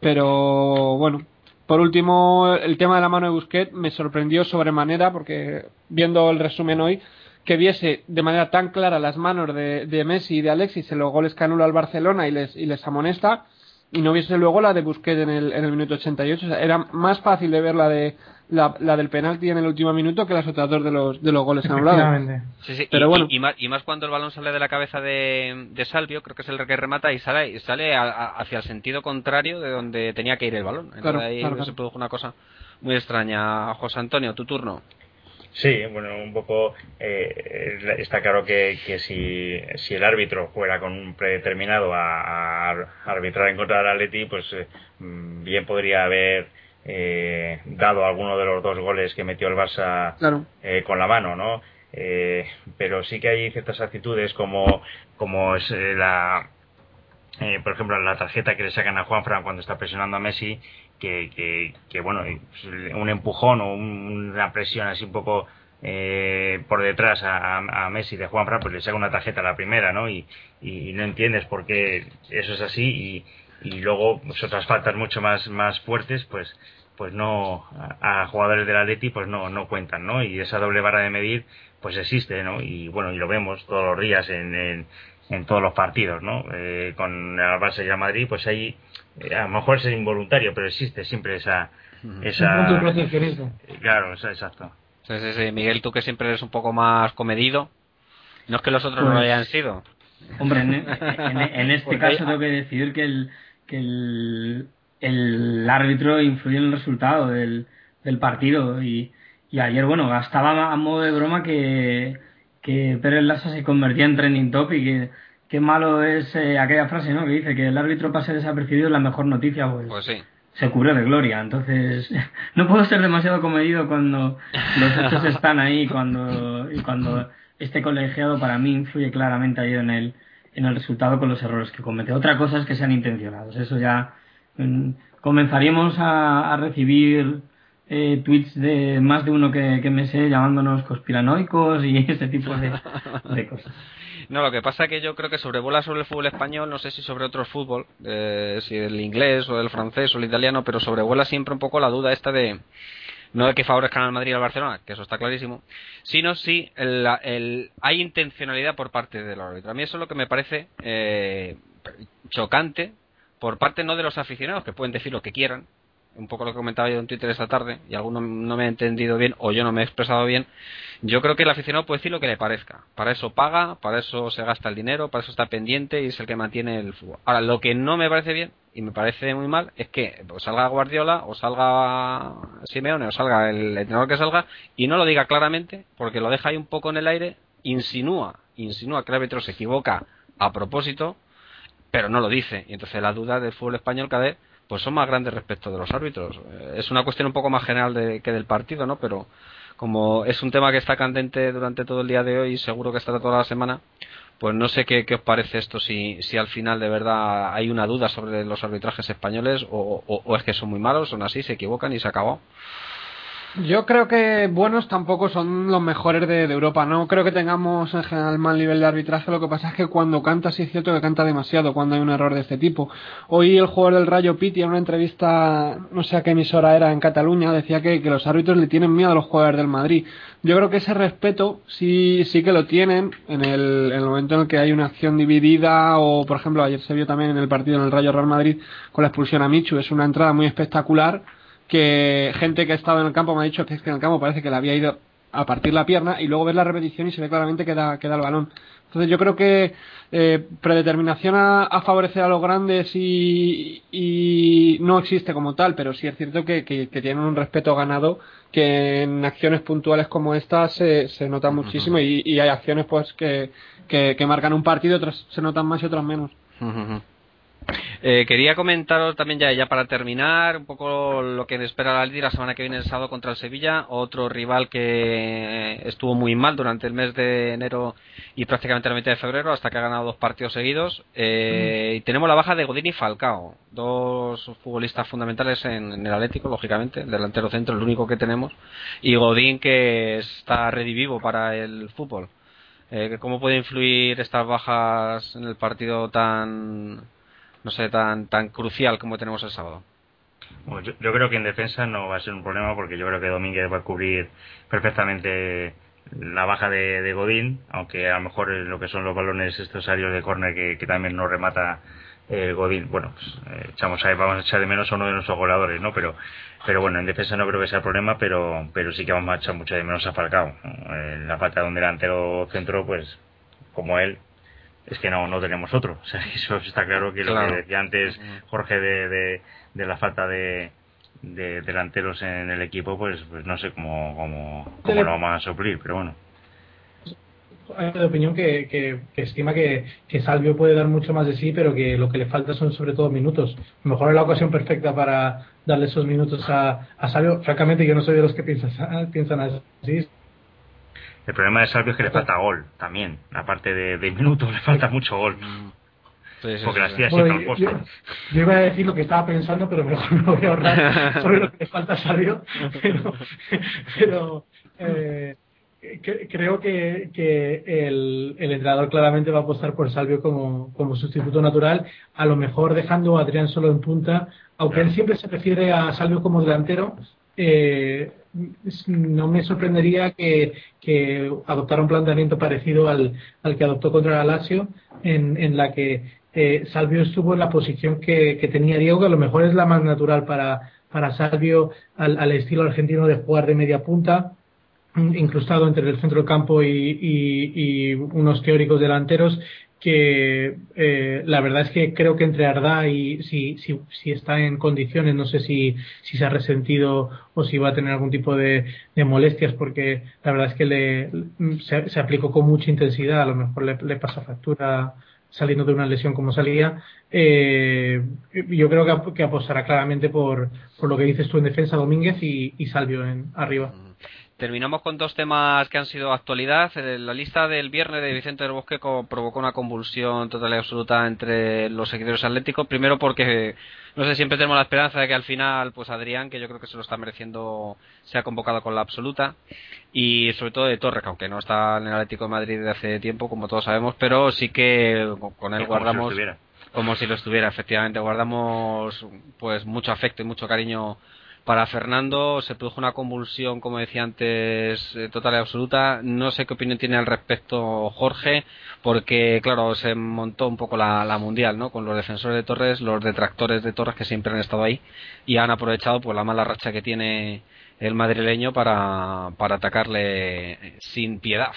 Pero, bueno, por último, el tema de la mano de Busquets me sorprendió sobremanera, porque viendo el resumen hoy, que viese de manera tan clara las manos de, de Messi y de Alexis en los goles que al Barcelona y les, y les amonesta, y no viese luego la de Busquets en el, en el minuto 88. O sea, era más fácil de ver la de la, la del penalti en el último minuto que las otras dos de los, de los goles anulados. Sí, sí, Pero y, bueno. y- y más, y más cuando el balón sale de la cabeza de, de Salvio, creo que es el que remata y sale, y sale a- a- hacia el sentido contrario de donde tenía que ir el balón. Entonces Claro, ahí claro, se claro. produjo una cosa muy extraña. José Antonio, tu turno. Sí, bueno, un poco eh, está claro que, que si, si, el árbitro fuera con un predeterminado a, arbitrar en contra del Atleti, pues eh, bien podría haber eh, dado alguno de los dos goles que metió el Barça con la mano, ¿no? pero sí que hay ciertas actitudes como, como es la, por ejemplo, la tarjeta que le sacan a Juanfran cuando está presionando a Messi, que, que, bueno, un empujón o una presión así un poco eh, por detrás a, Messi de Juanfran, pues le saca una tarjeta a la primera, ¿no? Y, y no entiendes por qué eso es así y, y luego pues, otras faltas mucho más, más fuertes, pues pues no a, jugadores del Atleti pues no no cuentan no y esa doble vara de medir pues existe no y bueno y lo vemos todos los días en, en, todos los partidos no eh, con el Barça y el Madrid pues eh, a lo mejor es involuntario, pero existe siempre esa... esa claro, exacto. Miguel, tú que siempre eres un poco más comedido, no es que los otros no lo pues, hayan sido. Hombre, en, *laughs* este caso tengo que decir que el, que el, el árbitro influye en el resultado del, del partido y, y ayer, bueno, gastaba a modo de broma que, que Pérez Lassa se convertía en trending topic y que qué malo es eh, aquella frase, ¿no? Que dice que el árbitro pase desapercibido es la mejor noticia, pues, pues sí. se cubre de gloria. Entonces, *laughs* no puedo ser demasiado comedido cuando los hechos *laughs* están ahí cuando, y cuando este colegiado para mí influye claramente ahí en el, en el resultado con los errores que comete. Otra cosa es que sean intencionados. Eso ya mm, comenzaríamos a, a recibir eh, tweets de más de uno que, que, me sé llamándonos conspiranoicos y *laughs* ese tipo de, *laughs* de cosas. No, lo que pasa es que yo creo que sobrevuela sobre el fútbol español, no sé si sobre otro fútbol, eh, si el inglés o el francés o el italiano, pero sobrevuela siempre un poco la duda esta de no de que favorezcan al Madrid y al Barcelona, que eso está clarísimo, sino si el, el, hay intencionalidad por parte del árbitro. A mí eso es lo que me parece eh, chocante por parte no de los aficionados, que pueden decir lo que quieran, un poco lo que comentaba yo en Twitter esta tarde, y alguno no me ha entendido bien o yo no me he expresado bien, yo creo que el aficionado puede decir lo que le parezca. Para eso paga, para eso se gasta el dinero, para eso está pendiente y es el que mantiene el fútbol. Ahora, lo que no me parece bien y me parece muy mal es que pues, salga Guardiola o salga Simeone o salga el entrenador que salga y no lo diga claramente porque lo deja ahí un poco en el aire, insinúa, insinúa que el árbitro se equivoca a propósito, pero no lo dice. Y entonces la duda del fútbol español cada pues son más grandes respecto de los árbitros. Eh, es una cuestión un poco más general de, que del partido, ¿no? Pero como es un tema que está candente durante todo el día de hoy y seguro que estará toda la semana, pues no sé qué, os parece esto, si, si al final de verdad hay una duda sobre los arbitrajes españoles o, o es que son muy malos, son así, se equivocan y se acabó. Yo creo que buenos tampoco son los mejores de, Europa. No creo que tengamos en general mal nivel de arbitraje. Lo que pasa es que cuando canta, sí es cierto que canta demasiado cuando hay un error de este tipo. Hoy el jugador del Rayo Piti en una entrevista, no sé a qué emisora era en Cataluña, decía que, que los árbitros le tienen miedo a los jugadores del Madrid. Yo creo que ese respeto sí, sí que lo tienen en el, en el momento en el que hay una acción dividida o, por ejemplo, ayer se vio también en el partido en el Rayo Real Madrid con la expulsión a Michu. Es una entrada muy espectacular que gente que ha estado en el campo me ha dicho que es que en el campo parece que le había ido a partir la pierna y luego ves la repetición y se ve claramente que da, que da el balón. Entonces yo creo que eh, predeterminación a, favorecer a los grandes y, y, no existe como tal, pero sí es cierto que, que, tienen un respeto ganado que en acciones puntuales como esta se, se nota muchísimo y, y, hay acciones pues que, que, marcan un partido, otras se notan más y otras menos. Eh, quería comentaros también ya, para terminar un poco lo que espera la Aldi la semana que viene el sábado contra el Sevilla, otro rival que estuvo muy mal durante el mes de enero y prácticamente la mitad de febrero hasta que ha ganado dos partidos seguidos. Eh. Y tenemos la baja de Godín y Falcao, dos futbolistas fundamentales en, el Atlético, lógicamente, delantero centro, el único que tenemos, y Godín que está redivivo para el fútbol. Eh, ¿Cómo puede influir estas bajas en el partido tan no sé, tan, tan crucial como tenemos el sábado. yo, creo que en defensa no va a ser un problema porque yo creo que Domínguez va a cubrir perfectamente la baja de, Godín, aunque a lo mejor lo que son los balones estos áreas de córner que, también no remata eh, Godín, bueno, pues eh, echamos ahí, vamos a echar de menos a uno de nuestros goleadores, ¿no? Pero, pero bueno, en defensa no creo que sea problema, pero, pero sí que vamos a echar mucho de menos a Falcao. En la falta de un delantero centro, pues como él, es que no, no tenemos otro. O sea, *laughs* eso está claro que lo que decía antes Jorge de, de, la falta de, de delanteros en el equipo, pues, pues no sé cómo, cómo, cómo lo vamos a suplir, pero bueno. Hay de opinión que, que, estima que, que, Salvio puede dar mucho más de sí, pero que lo que le falta son sobre todo minutos. A lo mejor es la ocasión perfecta para darle esos minutos a, a Salvio. Francamente, yo no soy de los que piensan, *laughs* piensan así. El problema de Salvio es que le falta gol también. Aparte de, de minutos, le falta mucho gol. Porque las tías siempre yo, yo, yo, iba a decir lo que estaba pensando, pero mejor *laughs* me voy a ahorrar *laughs* sobre lo que le falta a Salvio. Pero, pero eh, creo que, que el, el, entrenador claramente va a apostar por Salvio como, como sustituto natural, a lo mejor dejando a Adrián solo en punta, aunque él siempre se refiere a Salvio como delantero. Eh, no me sorprendería que, que, adoptara un planteamiento parecido al, que adoptó contra el Lazio, en, la que eh, Salvio estuvo en la posición que, tenía Diego, que a lo mejor es la más natural para, para Salvio al, al estilo argentino de jugar de media punta, incrustado entre el centro del campo y, unos teóricos delanteros que eh, la verdad es que creo que entre Arda y si, si, si, está en condiciones, no sé si, si se ha resentido o si va a tener algún tipo de, molestias, porque la verdad es que le, se, aplicó con mucha intensidad, a lo mejor le, pasa factura saliendo de una lesión como salía. Eh, yo creo que, apostará claramente por, por lo que dices tú en defensa Domínguez y, y Salvio en arriba. Terminamos con dos temas que han sido actualidad. Eh, la lista del viernes de Vicente del Bosque provocó una convulsión total y absoluta entre los seguidores atléticos. Primero porque, no sé, siempre tenemos la esperanza de que al final, pues Adrián, que yo creo que se lo está mereciendo, sea convocado con la absoluta. Y sobre todo de Torres, aunque no está en el Atlético de Madrid desde hace tiempo, como todos sabemos, pero sí que con él guardamos. como si lo estuviera, efectivamente. Guardamos pues mucho afecto y mucho cariño para Fernando se produjo una convulsión, como decía antes, eh, total y absoluta. No sé qué opinión tiene al respecto Jorge, porque, claro, se montó un poco la, mundial, ¿no? Con los defensores de Torres, los detractores de Torres que siempre han estado ahí y han aprovechado pues la mala racha que tiene el madrileño para, para atacarle sin piedad.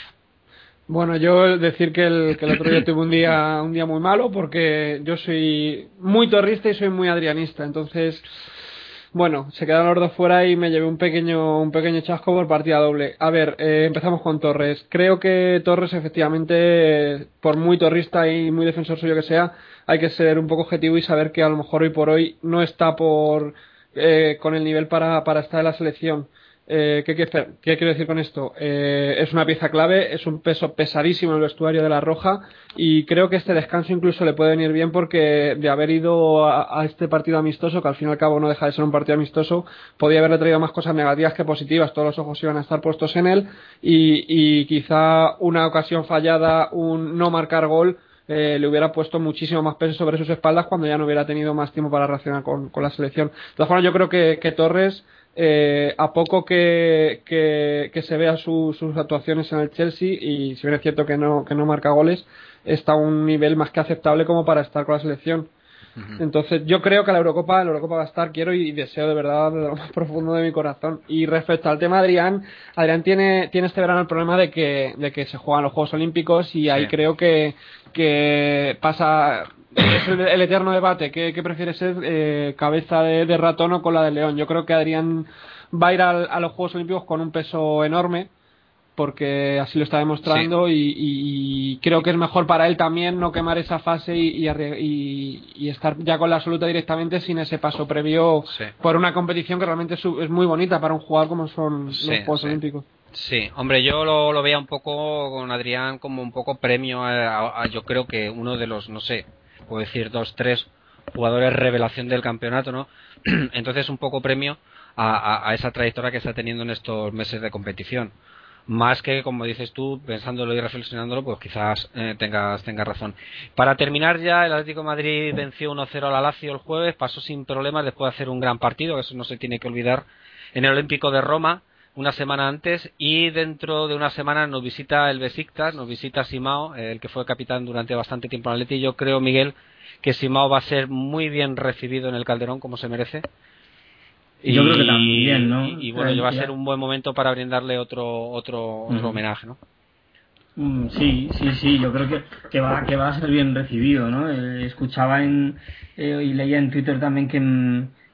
Bueno, yo decir que el, que el otro día tuve un día, un día muy malo porque yo soy muy torrista y soy muy adrianista, entonces bueno, se quedaron los dos fuera y me llevé un pequeño, un pequeño chasco por partida doble. A ver, eh, empezamos con Torres. Creo que Torres, efectivamente, por muy torrista y muy defensor suyo que sea, hay que ser un poco objetivo y saber que a lo mejor hoy por hoy no está por eh, con el nivel para, para estar en la selección. Eh, ¿qué, quiero decir con esto? Eh, es una pieza clave, es un peso pesadísimo el vestuario de la Roja y creo que este descanso incluso le puede venir bien porque de haber ido a, este partido amistoso, que al fin y al cabo no deja de ser un partido amistoso, podía haberle traído más cosas negativas que positivas, todos los ojos iban a estar puestos en él y, quizá una ocasión fallada, un no marcar gol, eh, le hubiera puesto muchísimo más peso sobre sus espaldas cuando ya no hubiera tenido más tiempo para reaccionar con, la selección. De todas formas, yo creo que Torres eh, a poco que, que, se vea sus actuaciones en el Chelsea y si bien es cierto que no, que no marca goles, está a un nivel más que aceptable como para estar con la selección. Entonces yo creo que la Eurocopa, la Eurocopa va a estar, quiero y deseo de verdad de lo más *laughs* profundo de mi corazón. Y respecto al tema Adrián, Adrián tiene, tiene este verano el problema de que, de que se juegan los Juegos Olímpicos y ahí creo que, que pasa es el, eterno debate. ¿Qué, prefiere ser eh, cabeza de, ratón o cola de león? Yo creo que Adrián va a ir a los Juegos Olímpicos con un peso enorme porque así lo está demostrando y, creo que es mejor para él también no quemar esa fase y, estar ya con la absoluta directamente sin ese paso previo por una competición que realmente es, muy bonita para un jugador como son los Juegos Olímpicos. Sí, hombre, yo lo, lo veía un poco con Adrián como un poco premio a, yo creo que uno de los, no sé, puedo decir dos, tres jugadores revelación del campeonato, ¿no? *clears throat* Entonces un poco premio a, esa trayectoria que está teniendo en estos meses de competición. Más que, como dices tú, pensándolo y reflexionándolo, pues quizás eh, tengas, tengas razón. Para terminar ya, el Atlético Madrid venció 1-0 al Lazio el jueves, pasó sin problemas después de hacer un gran partido, eso no se tiene que olvidar, en el Olímpico de Roma, una semana antes y dentro de una semana nos visita el Besiktas, nos visita Simao, el que fue capitán durante bastante tiempo en Atleti. Y yo creo, Miguel, que Simao va a ser muy bien recibido en el Calderón como se merece. Y, yo creo que también, ¿no? Y, bueno, va a ser un buen momento para brindarle otro otro, otro homenaje, ¿no? Mm, sí, sí, sí, yo creo que, que, va, que va a ser bien recibido, ¿no? Eh, escuchaba en, eh, y leía en Twitter también que,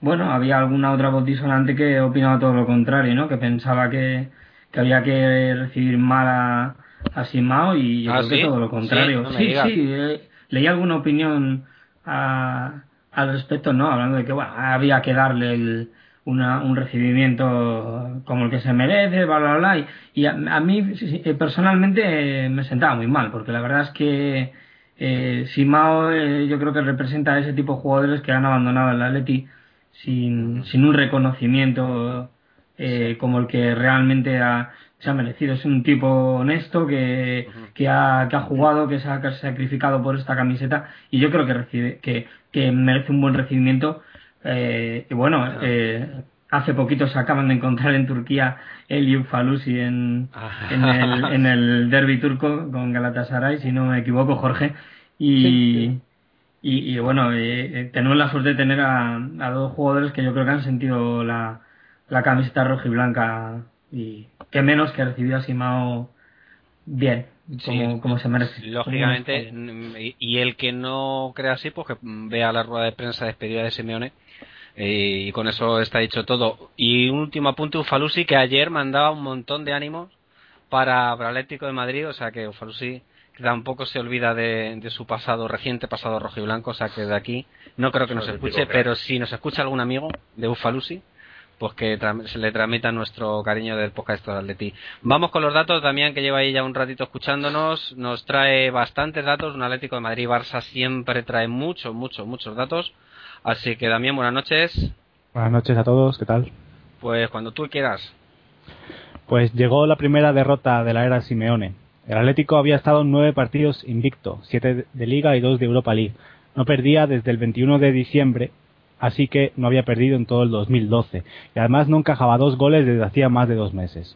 bueno, había alguna otra voz disonante que opinaba todo lo contrario, ¿no? Que pensaba que, que había que recibir mal a, a Simao y yo ¿Ah, creo que todo lo contrario. Sí, no sí, eh, leí alguna opinión a- al respecto, ¿no? Hablando de que, bueno, había que darle el- una, un recibimiento como el que se merece, bla, bla, bla. Y, y a, a mí, eh, personalmente, me sentaba muy mal, porque la verdad es que eh, Simao eh, yo creo que representa a ese tipo de jugadores que han abandonado el Atleti sin, sin un reconocimiento eh, como el que realmente ha- se ha merecido. Es un tipo honesto que, que, ha, que ha jugado, que se ha sacrificado por esta camiseta y yo creo que, recibe, que, que merece un buen recibimiento. Eh, y bueno, eh, hace poquito se acaban de encontrar en Turquía el Yufalusi en, en, el, en el *laughs* derby turco con Galatasaray, si no me equivoco, Jorge. Y, y, y bueno, eh, eh, tenemos la suerte de tener a, a dos jugadores que yo creo que han sentido la, la camiseta roja y blanca y qué menos que recibir a Simao bien, como, Sí, como se merece. Lógicamente, mm, y- el que no crea así, pues que vea la rueda de prensa de despedida de Simeone. eh, y con eso está dicho todo. Y un último apunte, Ufalusi, que ayer mandaba un montón de ánimos para, para el Atlético de Madrid, o sea que Ufalusi que tampoco se olvida de, de su pasado, reciente pasado rojo y blanco, o sea que de aquí no creo que nos escuche, pero si nos escucha algún amigo de Ufalusi, pues que se le transmita nuestro cariño del podcast de Atleti. Vamos con los datos, Damián, que lleva ahí ya un ratito escuchándonos, nos trae bastantes datos, un Atlético de Madrid Barça siempre trae muchos, muchos, muchos datos. Así que Damián, buenas noches. Buenas noches a todos, ¿qué tal? Pues cuando tú quieras. Pues llegó la primera derrota de la era Simeone. El Atlético había estado en nueve partidos invicto, siete de Liga y dos de Europa League. No perdía desde el 21 de diciembre, así que no había perdido en todo el 2012. Y además no encajaba dos goles desde hacía más de dos meses.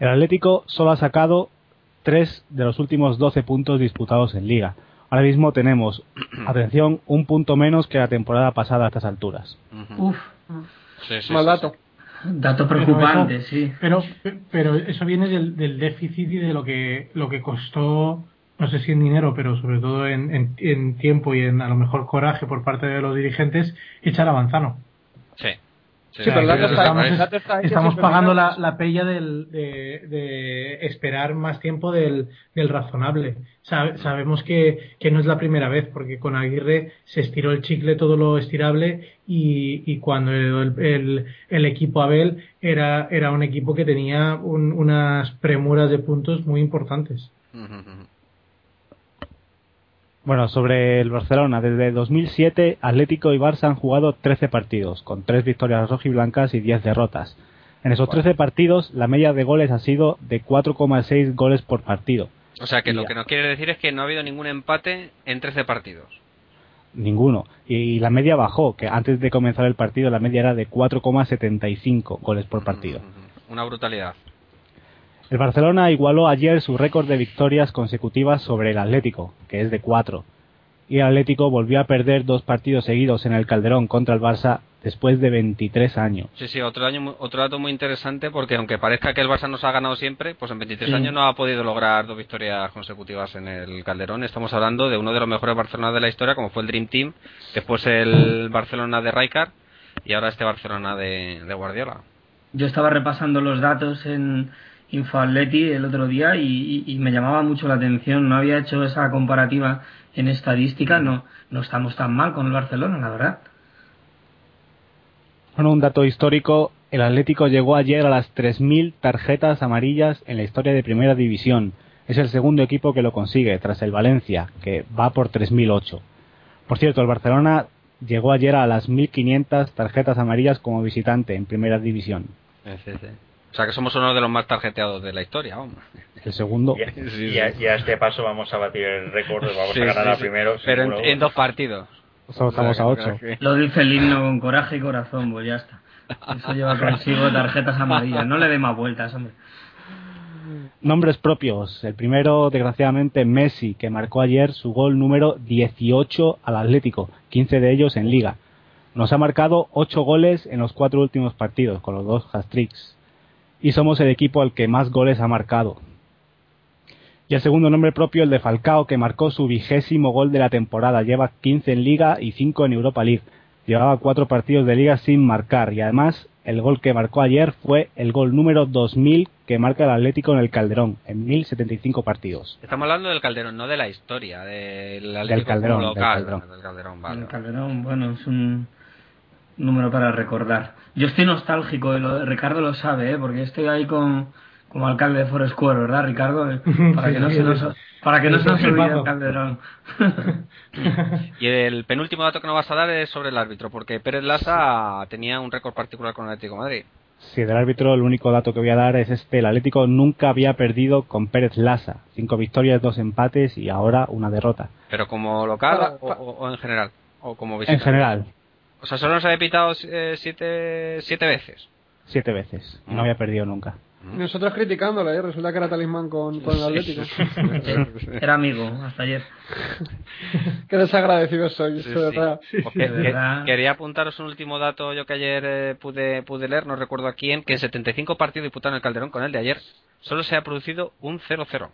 El Atlético solo ha sacado tres de los últimos 12 puntos disputados en Liga. Ahora mismo tenemos, *clears throat* atención, un punto menos que la temporada pasada a estas alturas. Uf, Sí, sí, Mal sí, dato. Pero preocupante, eso- sí. Pero, pero eso viene del, del déficit y de lo que, lo que costó, no sé si en dinero, pero sobre todo en, en, en tiempo y en a lo mejor coraje por parte de los dirigentes, echar a Manzano. Sí. Sí, pero el dato está- estamos, está pagando la, pella del, de, de esperar más tiempo del, del razonable. Sabe- sabemos que, que no es la primera vez, porque con Aguirre se estiró el chicle todo lo estirable y, y cuando el, el, el equipo Abel era, era un equipo que tenía un- unas premuras de puntos muy importantes. Bueno, sobre el Barcelona, desde 2007 Atlético y Barça han jugado 13 partidos, con 3 victorias rojiblancas y 10 derrotas. En esos 13 partidos la media de goles ha sido de 4,6 goles por partido. O sea que lo Ya. que nos quiere decir es que no ha habido ningún empate en 13 partidos. Ninguno. Y la media bajó, que antes de comenzar el partido la media era de 4,75 goles por partido. Una brutalidad. El Barcelona igualó ayer su récord de victorias consecutivas sobre el Atlético, que es de 4. Y el Atlético volvió a perder dos partidos seguidos en el Calderón contra el Barça después de 23 años. Sí, sí, otro, año, otro dato muy interesante porque aunque parezca que el Barça nos ha ganado siempre, pues en 23 Sí. años no ha podido lograr dos victorias consecutivas en el Calderón. Estamos hablando de uno de los mejores Barcelona de la historia, como fue el Dream Team, después el Barcelona de Rijkaard y ahora este Barcelona de, de Guardiola. Yo estaba repasando los datos en InfoAtleti el otro día y, y- y me llamaba mucho la atención. No había hecho esa comparativa en estadística. No, no estamos tan mal con el Barcelona, la verdad. Bueno, un dato histórico, el Atlético llegó ayer a las 3.000 tarjetas amarillas en la historia de Primera División. Es el segundo equipo que lo consigue, tras el Valencia, que va por 3.008. Por cierto, el Barcelona llegó ayer a las 1.500 tarjetas amarillas como visitante en Primera División. O sea que somos uno de los más tarjeteados de la historia, vamos. El segundo. Y, a- *laughs* y a, y a este paso vamos a batir el récord, vamos Sí, a ganar sí, a sí. primero. Pero en, dos partidos. Solo estamos a 8. Lo dice el himno con coraje y corazón, pues ya está. Eso lleva consigo tarjetas amarillas. No le dé más vueltas, hombre. Nombres propios. El primero, desgraciadamente, Messi, que marcó ayer su gol número 18 al Atlético, 15 de ellos en Liga. Nos ha marcado 8 goles en los cuatro últimos partidos, con los dos hat-tricks. Y somos el equipo al que más goles ha marcado. Y el segundo nombre propio, el de Falcao, que marcó su vigésimo gol de la temporada. Lleva 15 en Liga y 5 en Europa League. llevaba cuatro partidos de liga sin marcar y además el gol que marcó ayer fue el gol número 2000 que marca el Atlético en el Calderón, en 1075 partidos. Estamos hablando del Calderón, no de la historia, del Atlético Del Calderón, como local. del Calderón. Del Calderón, vale. El Calderón, bueno, es un número para recordar. Yo estoy nostálgico, y lo, Ricardo lo sabe, ¿eh? porque estoy ahí con, como alcalde de Forest Square, ¿verdad, Ricardo? Eh, *laughs* Para que no se nos, para que no se nos olvide el Calderón. *laughs* Y el penúltimo dato que nos vas a dar es sobre el árbitro, porque Pérez Lassa tenía un récord particular con el Atlético de Madrid. Sí, del árbitro el único dato que voy a dar es este, el Atlético nunca había perdido con Pérez Lasa, cinco victorias, dos empates y ahora una derrota. Pero como local o, o- o en general, o como En visitante. general, O sea, solo nos había pitado eh, siete, siete veces. siete veces, y no había perdido nunca. Nosotros criticándole, ¿eh? resulta que era talismán con, con el Atlético. *laughs* Era amigo, hasta ayer. *laughs* Qué desagradecidos sois, Sí, de sí. verdad. De que- verdad. quería apuntaros un último dato yo que ayer eh, pude, pude leer, no recuerdo a quién, que en 75 partidos disputados en el Calderón con el de ayer, solo se ha producido un 0-0.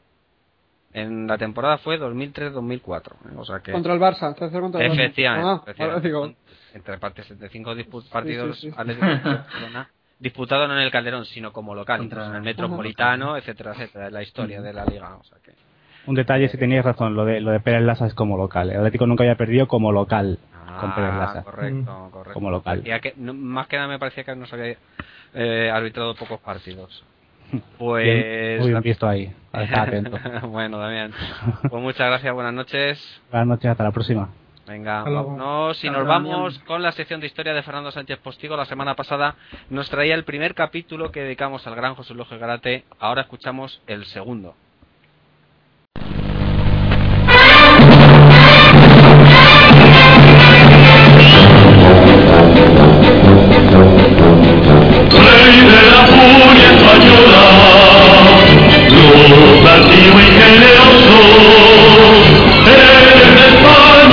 En la temporada fue 2003-2004. ¿eh? O sea que... Contra el Barça, tercero contra el Barça. Efectivamente. Ah, efectivamente. ahora digo, Entre partes 75 dispu- partidos sí, sí. Atlético de *laughs* Barcelona disputados no en el Calderón, sino como local, Contra- incluso en el Metropolitano, etcétera, etcétera, es la historia de la liga. O sea que... Un detalle, si teníais razón, lo de, lo de Pérez Lasa es como local. El Atlético nunca había perdido como local con Pérez Ah, Lasa. correcto, correcto. Como local. Que, no- más que nada me parecía que nos había eh, arbitrado pocos partidos. Bien, Pues... muy bien visto ahí. a estar atento. *laughs* bueno, Damián. Pues muchas gracias, buenas noches. Buenas noches, hasta la próxima. Venga, y Hasta nos vamos con la sección de historia de Fernando Sánchez Postigo. La semana pasada nos traía el primer capítulo que dedicamos al gran José López Garate. Ahora escuchamos el segundo. Rey de la furia española, generoso,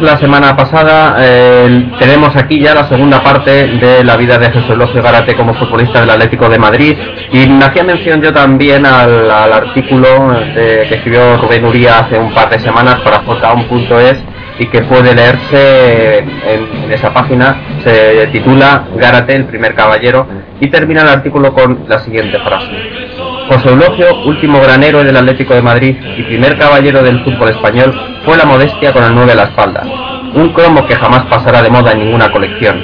la semana pasada, eh, tenemos aquí ya la segunda parte de la vida de Jesús López Garate como futbolista del Atlético de Madrid. Y me hacía mención yo también al, artículo de- que escribió Rubén Uría hace un par de semanas para j1.es y que puede leerse en, esa página. Se titula Garate, el primer caballero, y termina el artículo con la siguiente frase. José Eulogio, último gran héroe del Atlético de Madrid y primer caballero del fútbol español, fue la modestia con el 9 a la espalda. Un cromo que jamás pasará de moda en ninguna colección.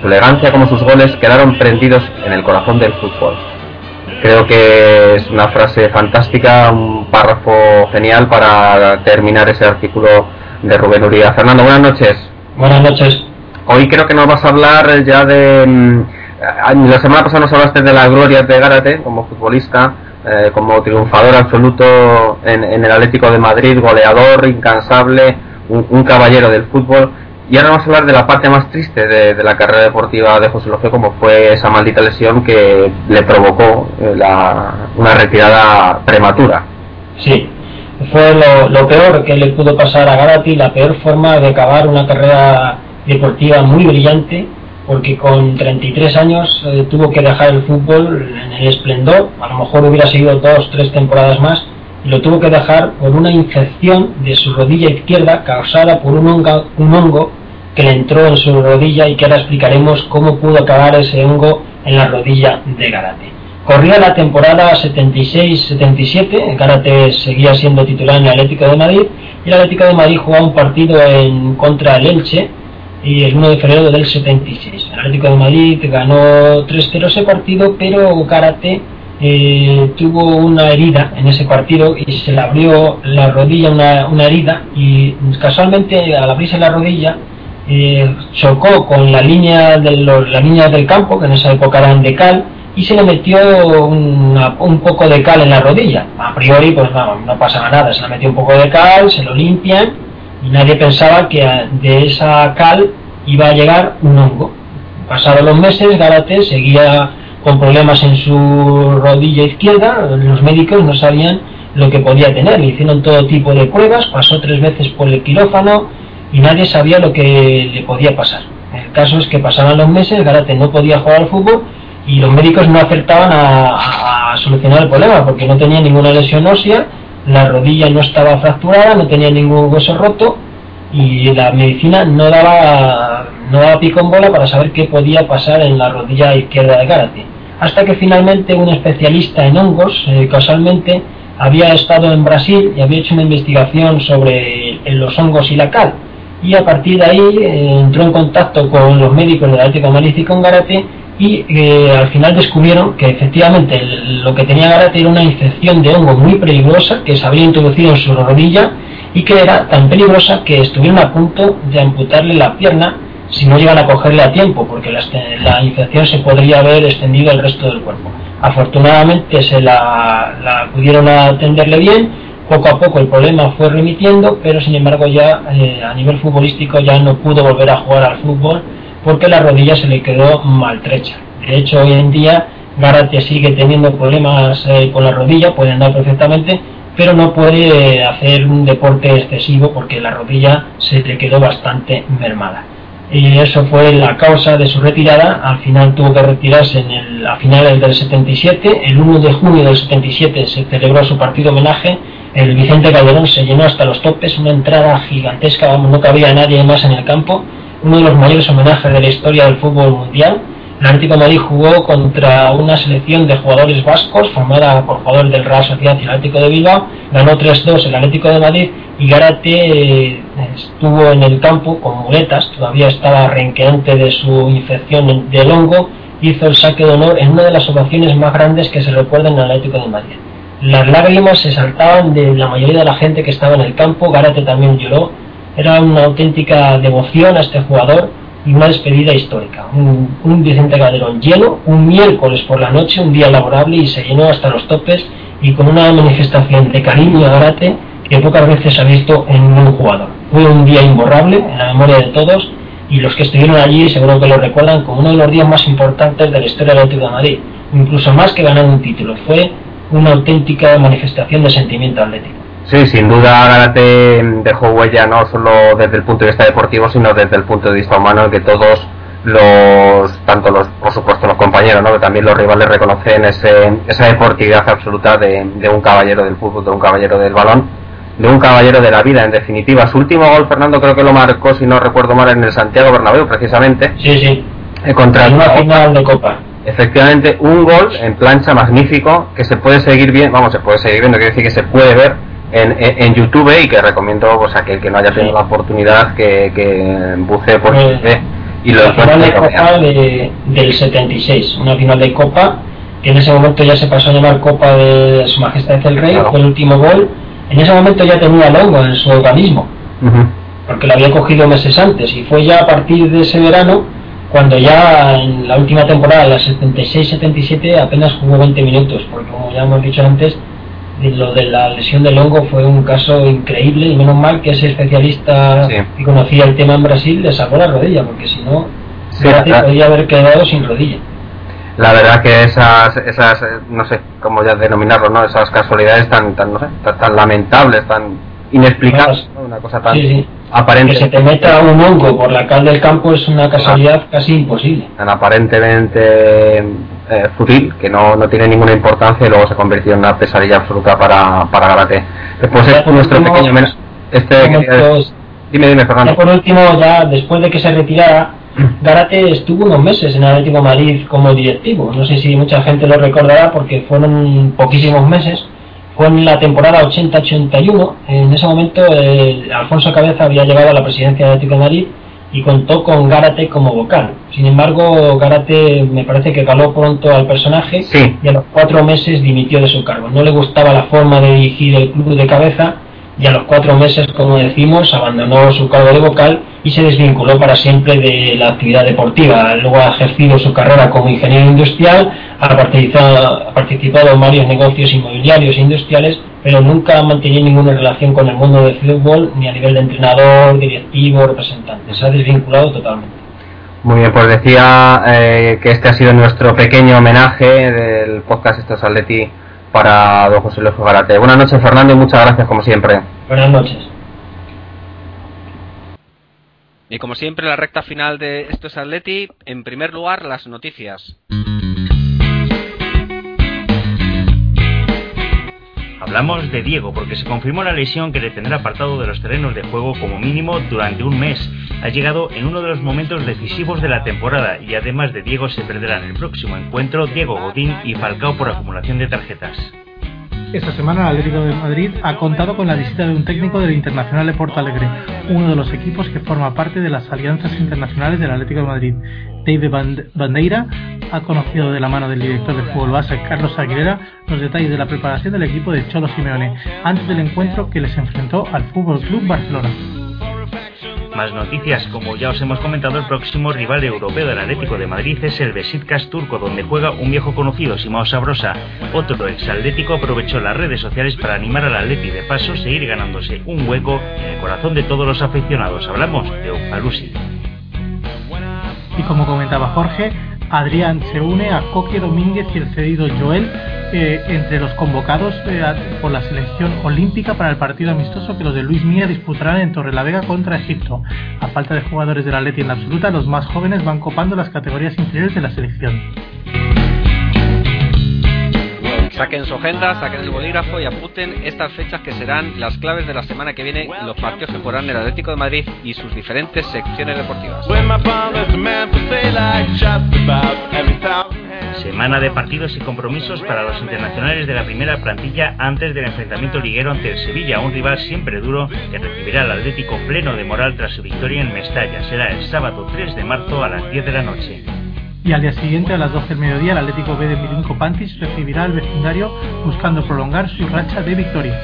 Su elegancia como sus goles quedaron prendidos en el corazón del fútbol. Creo que es una frase fantástica, un párrafo genial para terminar ese artículo de Rubén Uría. Fernando, buenas noches. Buenas noches. Hoy creo que nos vas a hablar ya de... mm, a- La semana pasada nos hablaste de las glorias de Gárate como futbolista, eh, como triunfador absoluto en, el Atlético de Madrid, goleador, incansable, un, caballero del fútbol. Y ahora vamos a hablar de la parte más triste de, la carrera deportiva de José López, como fue esa maldita lesión que le provocó eh, la- una retirada prematura. Sí, fue lo, lo peor que le pudo pasar a Garati, la peor forma de acabar una carrera deportiva muy brillante, porque con 33 años eh, tuvo que dejar el fútbol en el esplendor, a lo mejor hubiera seguido dos, tres temporadas más, y lo tuvo que dejar por una infección de su rodilla izquierda causada por un hongo, que le entró en su rodilla y que ahora explicaremos cómo pudo acabar ese hongo en la rodilla de Garate. Corría la temporada 76-77, Garate seguía siendo titular en el Atlético de Madrid y el Atlético de Madrid jugaba un partido en contra del Elche y el 1 de febrero del 76. El Atlético de Madrid ganó 3-0 ese partido, pero Garate eh, tuvo una herida en ese partido y se le abrió la rodilla una, una herida y casualmente al abrirse la rodilla eh, chocó con la línea, de los, la línea del campo, que en esa época eran de cal, y se le metió una- un poco de cal en la rodilla. A priori, pues no, no pasaba nada, se le metió un poco de cal, se lo limpian, nadie pensaba que de esa cal iba a llegar un hongo. Pasados los meses, Garate seguía con problemas en su rodilla izquierda, los médicos no sabían lo que podía tener. Le hicieron todo tipo de pruebas, pasó tres veces por el quirófano y nadie sabía lo que le podía pasar. El caso es que pasaban los meses, Garate no podía jugar al fútbol y los médicos no acertaban a, a solucionar el problema porque no tenía ninguna lesión ósea, la rodilla no estaba fracturada, no tenía ningún hueso roto y la medicina no daba, no daba pico en bola para saber qué podía pasar en la rodilla izquierda de Garate. Hasta que finalmente un especialista en hongos, eh, casualmente, había estado en Brasil y había hecho una investigación sobre los hongos y la cal. Y a partir de ahí eh, entró en contacto con los médicos de la Atlético Madrid y con Garate y eh, al final descubrieron que efectivamente lo que tenía Garate era una infección de hongo muy peligrosa que se había introducido en su rodilla y que era tan peligrosa que estuvieron a punto de amputarle la pierna si no llegan a cogerle a tiempo, porque la, la infección se podría haber extendido al resto del cuerpo. Afortunadamente se la, la pudieron atenderle bien, poco a poco el problema fue remitiendo, pero sin embargo ya eh, a nivel futbolístico ya no pudo volver a jugar al fútbol porque la rodilla se le quedó maltrecha. De hecho, hoy en día Garate sigue teniendo problemas eh, con la rodilla, puede andar perfectamente, pero no puede hacer un deporte excesivo porque la rodilla se le quedó bastante mermada. Y eso fue la causa de su retirada. Al final tuvo que retirarse el, a finales del 77. El 1 de junio del 77 se celebró su partido homenaje. El Vicente Calderón se llenó hasta los topes, una entrada gigantesca, no cabía nadie más en el campo. Uno de los mayores homenajes de la historia del fútbol mundial el Atlético de Madrid jugó contra una selección de jugadores vascos formada por jugadores del Real Sociedad y el Atlético de Bilbao. Ganó 3-2 el Atlético de Madrid y Garate eh, estuvo en el campo con muletas, todavía estaba renqueante de su infección del hongo. Hizo el saque de honor en una de las ovaciones más grandes que se recuerdan en el Atlético de Madrid. Las lágrimas se saltaban de la mayoría de la gente que estaba en el campo. Garate también lloró. Era una auténtica devoción a este jugador y una despedida histórica. Un, un, Vicente Calderón lleno, un miércoles por la noche, un día laborable y se llenó hasta los topes y con una manifestación de cariño a Garate que pocas veces se ha visto en un jugador. Fue un día imborrable en la memoria de todos y los que estuvieron allí seguro que lo recuerdan como uno de los días más importantes de la historia del Atlético de Madrid, incluso más que ganar un título. Fue una auténtica manifestación de sentimiento atlético. Sí, sin duda Garate dejó huella no solo desde el punto de vista deportivo, sino desde el punto de vista humano, que todos los, tanto los, por supuesto los compañeros, ¿no? que también los rivales reconocen ese, esa deportividad absoluta de, de, un caballero del fútbol, de un caballero del balón, de un caballero de la vida, en definitiva. Su último gol, Fernando, creo que lo marcó, si no recuerdo mal, en el Santiago Bernabéu, precisamente. Sí, sí. Eh, contra en una final de Copa. Efectivamente, un gol en plancha magnífico que se puede seguir bien, vamos, se puede seguir viendo, quiere decir que se puede ver en, en, YouTube y que recomiendo pues, a aquel que no haya tenido la oportunidad que, que bucee por Eh, YouTube y lo la final de. Copa de- del 76, una final de Copa que en ese momento ya se pasó a llamar Copa de Su Majestad el Rey, Claro. fue el último gol. En ese momento ya tenía el hongo en su organismo, porque lo había cogido meses antes, y fue ya a partir de ese verano cuando ya en la última temporada, la 76-77, apenas jugó 20 minutos, porque como ya hemos dicho antes, lo de la lesión del hongo fue un caso increíble y menos mal que ese especialista Sí. que conocía el tema en Brasil le salvó la rodilla, porque si no, Sí, podría haber quedado sin rodilla. La verdad que esas, esas, eh, no sé cómo ya denominarlo, ¿no? Esas casualidades tan, tan, no sé, tan, tan lamentables, tan inexplicables, ¿no? Una cosa tan Sí, aparente. Que se te meta un hongo por la cal del campo es una casualidad casi imposible. tan aparentemente eh, fútil que no, no tiene ninguna importancia y luego se convirtió en una pesadilla absoluta para, para Garate. Después es nuestro último, pequeño men- este dime dime Ya Fernando por último, ya después de que se retirara, Garate estuvo unos meses en Atlético Madrid como directivo. No sé si mucha gente lo recordará porque fueron poquísimos meses. Fue en la temporada 80-81. En ese momento, eh, Alfonso Cabeza había llegado a la presidencia de Atlético de Madrid y contó con Gárate como vocal. Sin embargo, Gárate me parece que caló pronto al personaje Sí. y a los cuatro meses dimitió de su cargo. No le gustaba la forma de dirigir el club de cabeza y a los cuatro meses, como decimos, abandonó su cargo de vocal y se desvinculó para siempre de la actividad deportiva. Luego ha ejercido su carrera como ingeniero industrial, ha participado, ha participado en varios negocios inmobiliarios e industriales, pero nunca ha mantenido ninguna relación con el mundo del fútbol, ni a nivel de entrenador, directivo, representante. Se ha desvinculado totalmente. muy bien pues decía eh, que este ha sido nuestro pequeño homenaje del podcast Estos Atleti para don José Luis Garate. Buenas noches, Fernando, y muchas gracias como siempre. Buenas noches. Y como siempre, la recta final de Esto es Atleti, en primer lugar, las noticias. Hablamos de Diego porque se confirmó la lesión que le tendrá apartado de los terrenos de juego como mínimo durante un mes. Ha llegado en uno de los momentos decisivos de la temporada y además de Diego se perderán el próximo encuentro Diego Godín y Falcao por acumulación de tarjetas. Esta semana el Atlético de Madrid ha contado con la visita de un técnico del Internacional de Porto Alegre, uno de los equipos que forma parte de las alianzas internacionales del Atlético de Madrid. David Bandeira ha conocido de la mano del director de fútbol base Carlos Aguilera los detalles de la preparación del equipo de Cholo Simeone antes del encuentro que les enfrentó al Fútbol Club Barcelona. Más noticias, como ya os hemos comentado, el próximo rival europeo del Atlético de Madrid es el Besiktas turco, donde juega un viejo conocido, Simao Sabrosa. Otro exatlético aprovechó las redes sociales para animar al Atleti de paso seguir ganándose un hueco en el corazón de todos los aficionados. Hablamos de Upalusi. Y como comentaba Jorge, Adrián se une a Coque Domínguez y el cedido Joel eh, entre los convocados eh, por la selección olímpica para el partido amistoso que los de Luis Mía disputarán en Torrelavega contra Egipto. A falta de jugadores del Atleti en la absoluta, los más jóvenes van copando las categorías inferiores de la selección. Saquen su agenda, saquen el bolígrafo y apunten estas fechas que serán las claves de la semana que viene los partidos que jugarán el Atlético de Madrid y sus diferentes secciones deportivas. Semana de partidos y compromisos para los internacionales de la primera plantilla antes del enfrentamiento liguero ante el Sevilla, un rival siempre duro que recibirá al Atlético pleno de moral tras su victoria en Mestalla. Será el sábado 3 de marzo a las 10 de la noche y al día siguiente a las 12 del mediodía el Atlético B de Milinko Pantis recibirá al vecindario buscando prolongar su racha de victorias.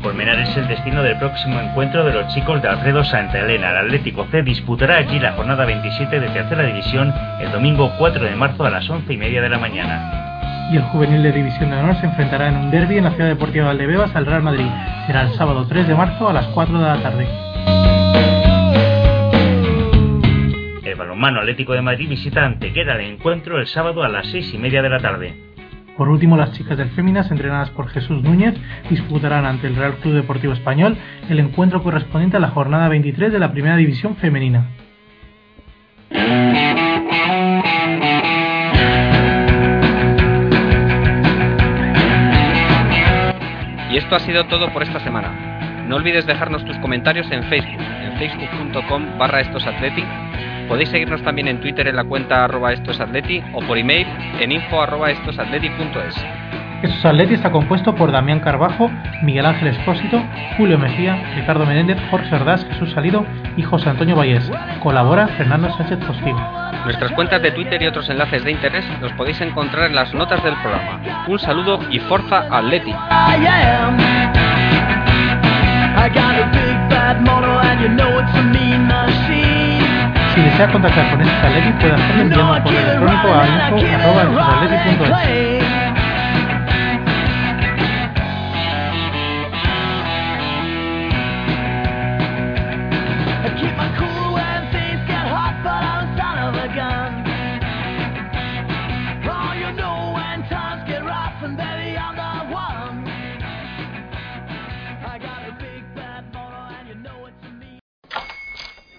Colmenar es el destino del próximo encuentro de los chicos de Alfredo Santa Elena. El Atlético C disputará allí la jornada 27 de tercera división el domingo 4 de marzo a las 11 y media de la mañana. Y el juvenil de División de Honor se enfrentará en un derby en la Ciudad Deportiva de Valdebebas al Real Madrid. Será el sábado 3 de marzo a las 4 de la tarde. Balonmano Atlético de Madrid visita Antequera el encuentro el sábado a las seis y media de la tarde. Por último, las chicas del Féminas, entrenadas por Jesús Núñez, disputarán ante el Real Club Deportivo Español el encuentro correspondiente a la jornada 23 de la Primera División Femenina. Y esto ha sido todo por esta semana. No olvides dejarnos tus comentarios en Facebook, en facebook.com barra Podéis seguirnos también en Twitter en la cuenta arroba estosatleti o por email en info arroba estosatleti.es. Estos Atleti está compuesto por Damián Carbajo, Miguel Ángel Espósito, Julio Mejía, Ricardo Menéndez, Jorge Ordaz, Jesús Salido y José Antonio Vallés. Colabora Fernando Sánchez Postigo. Nuestras cuentas de Twitter y otros enlaces de interés los podéis encontrar en las notas del programa. Un saludo y forza Atleti. Si desea contactar con Atleti puede hacerlo enviando un correo electrónico a info.atleti.es.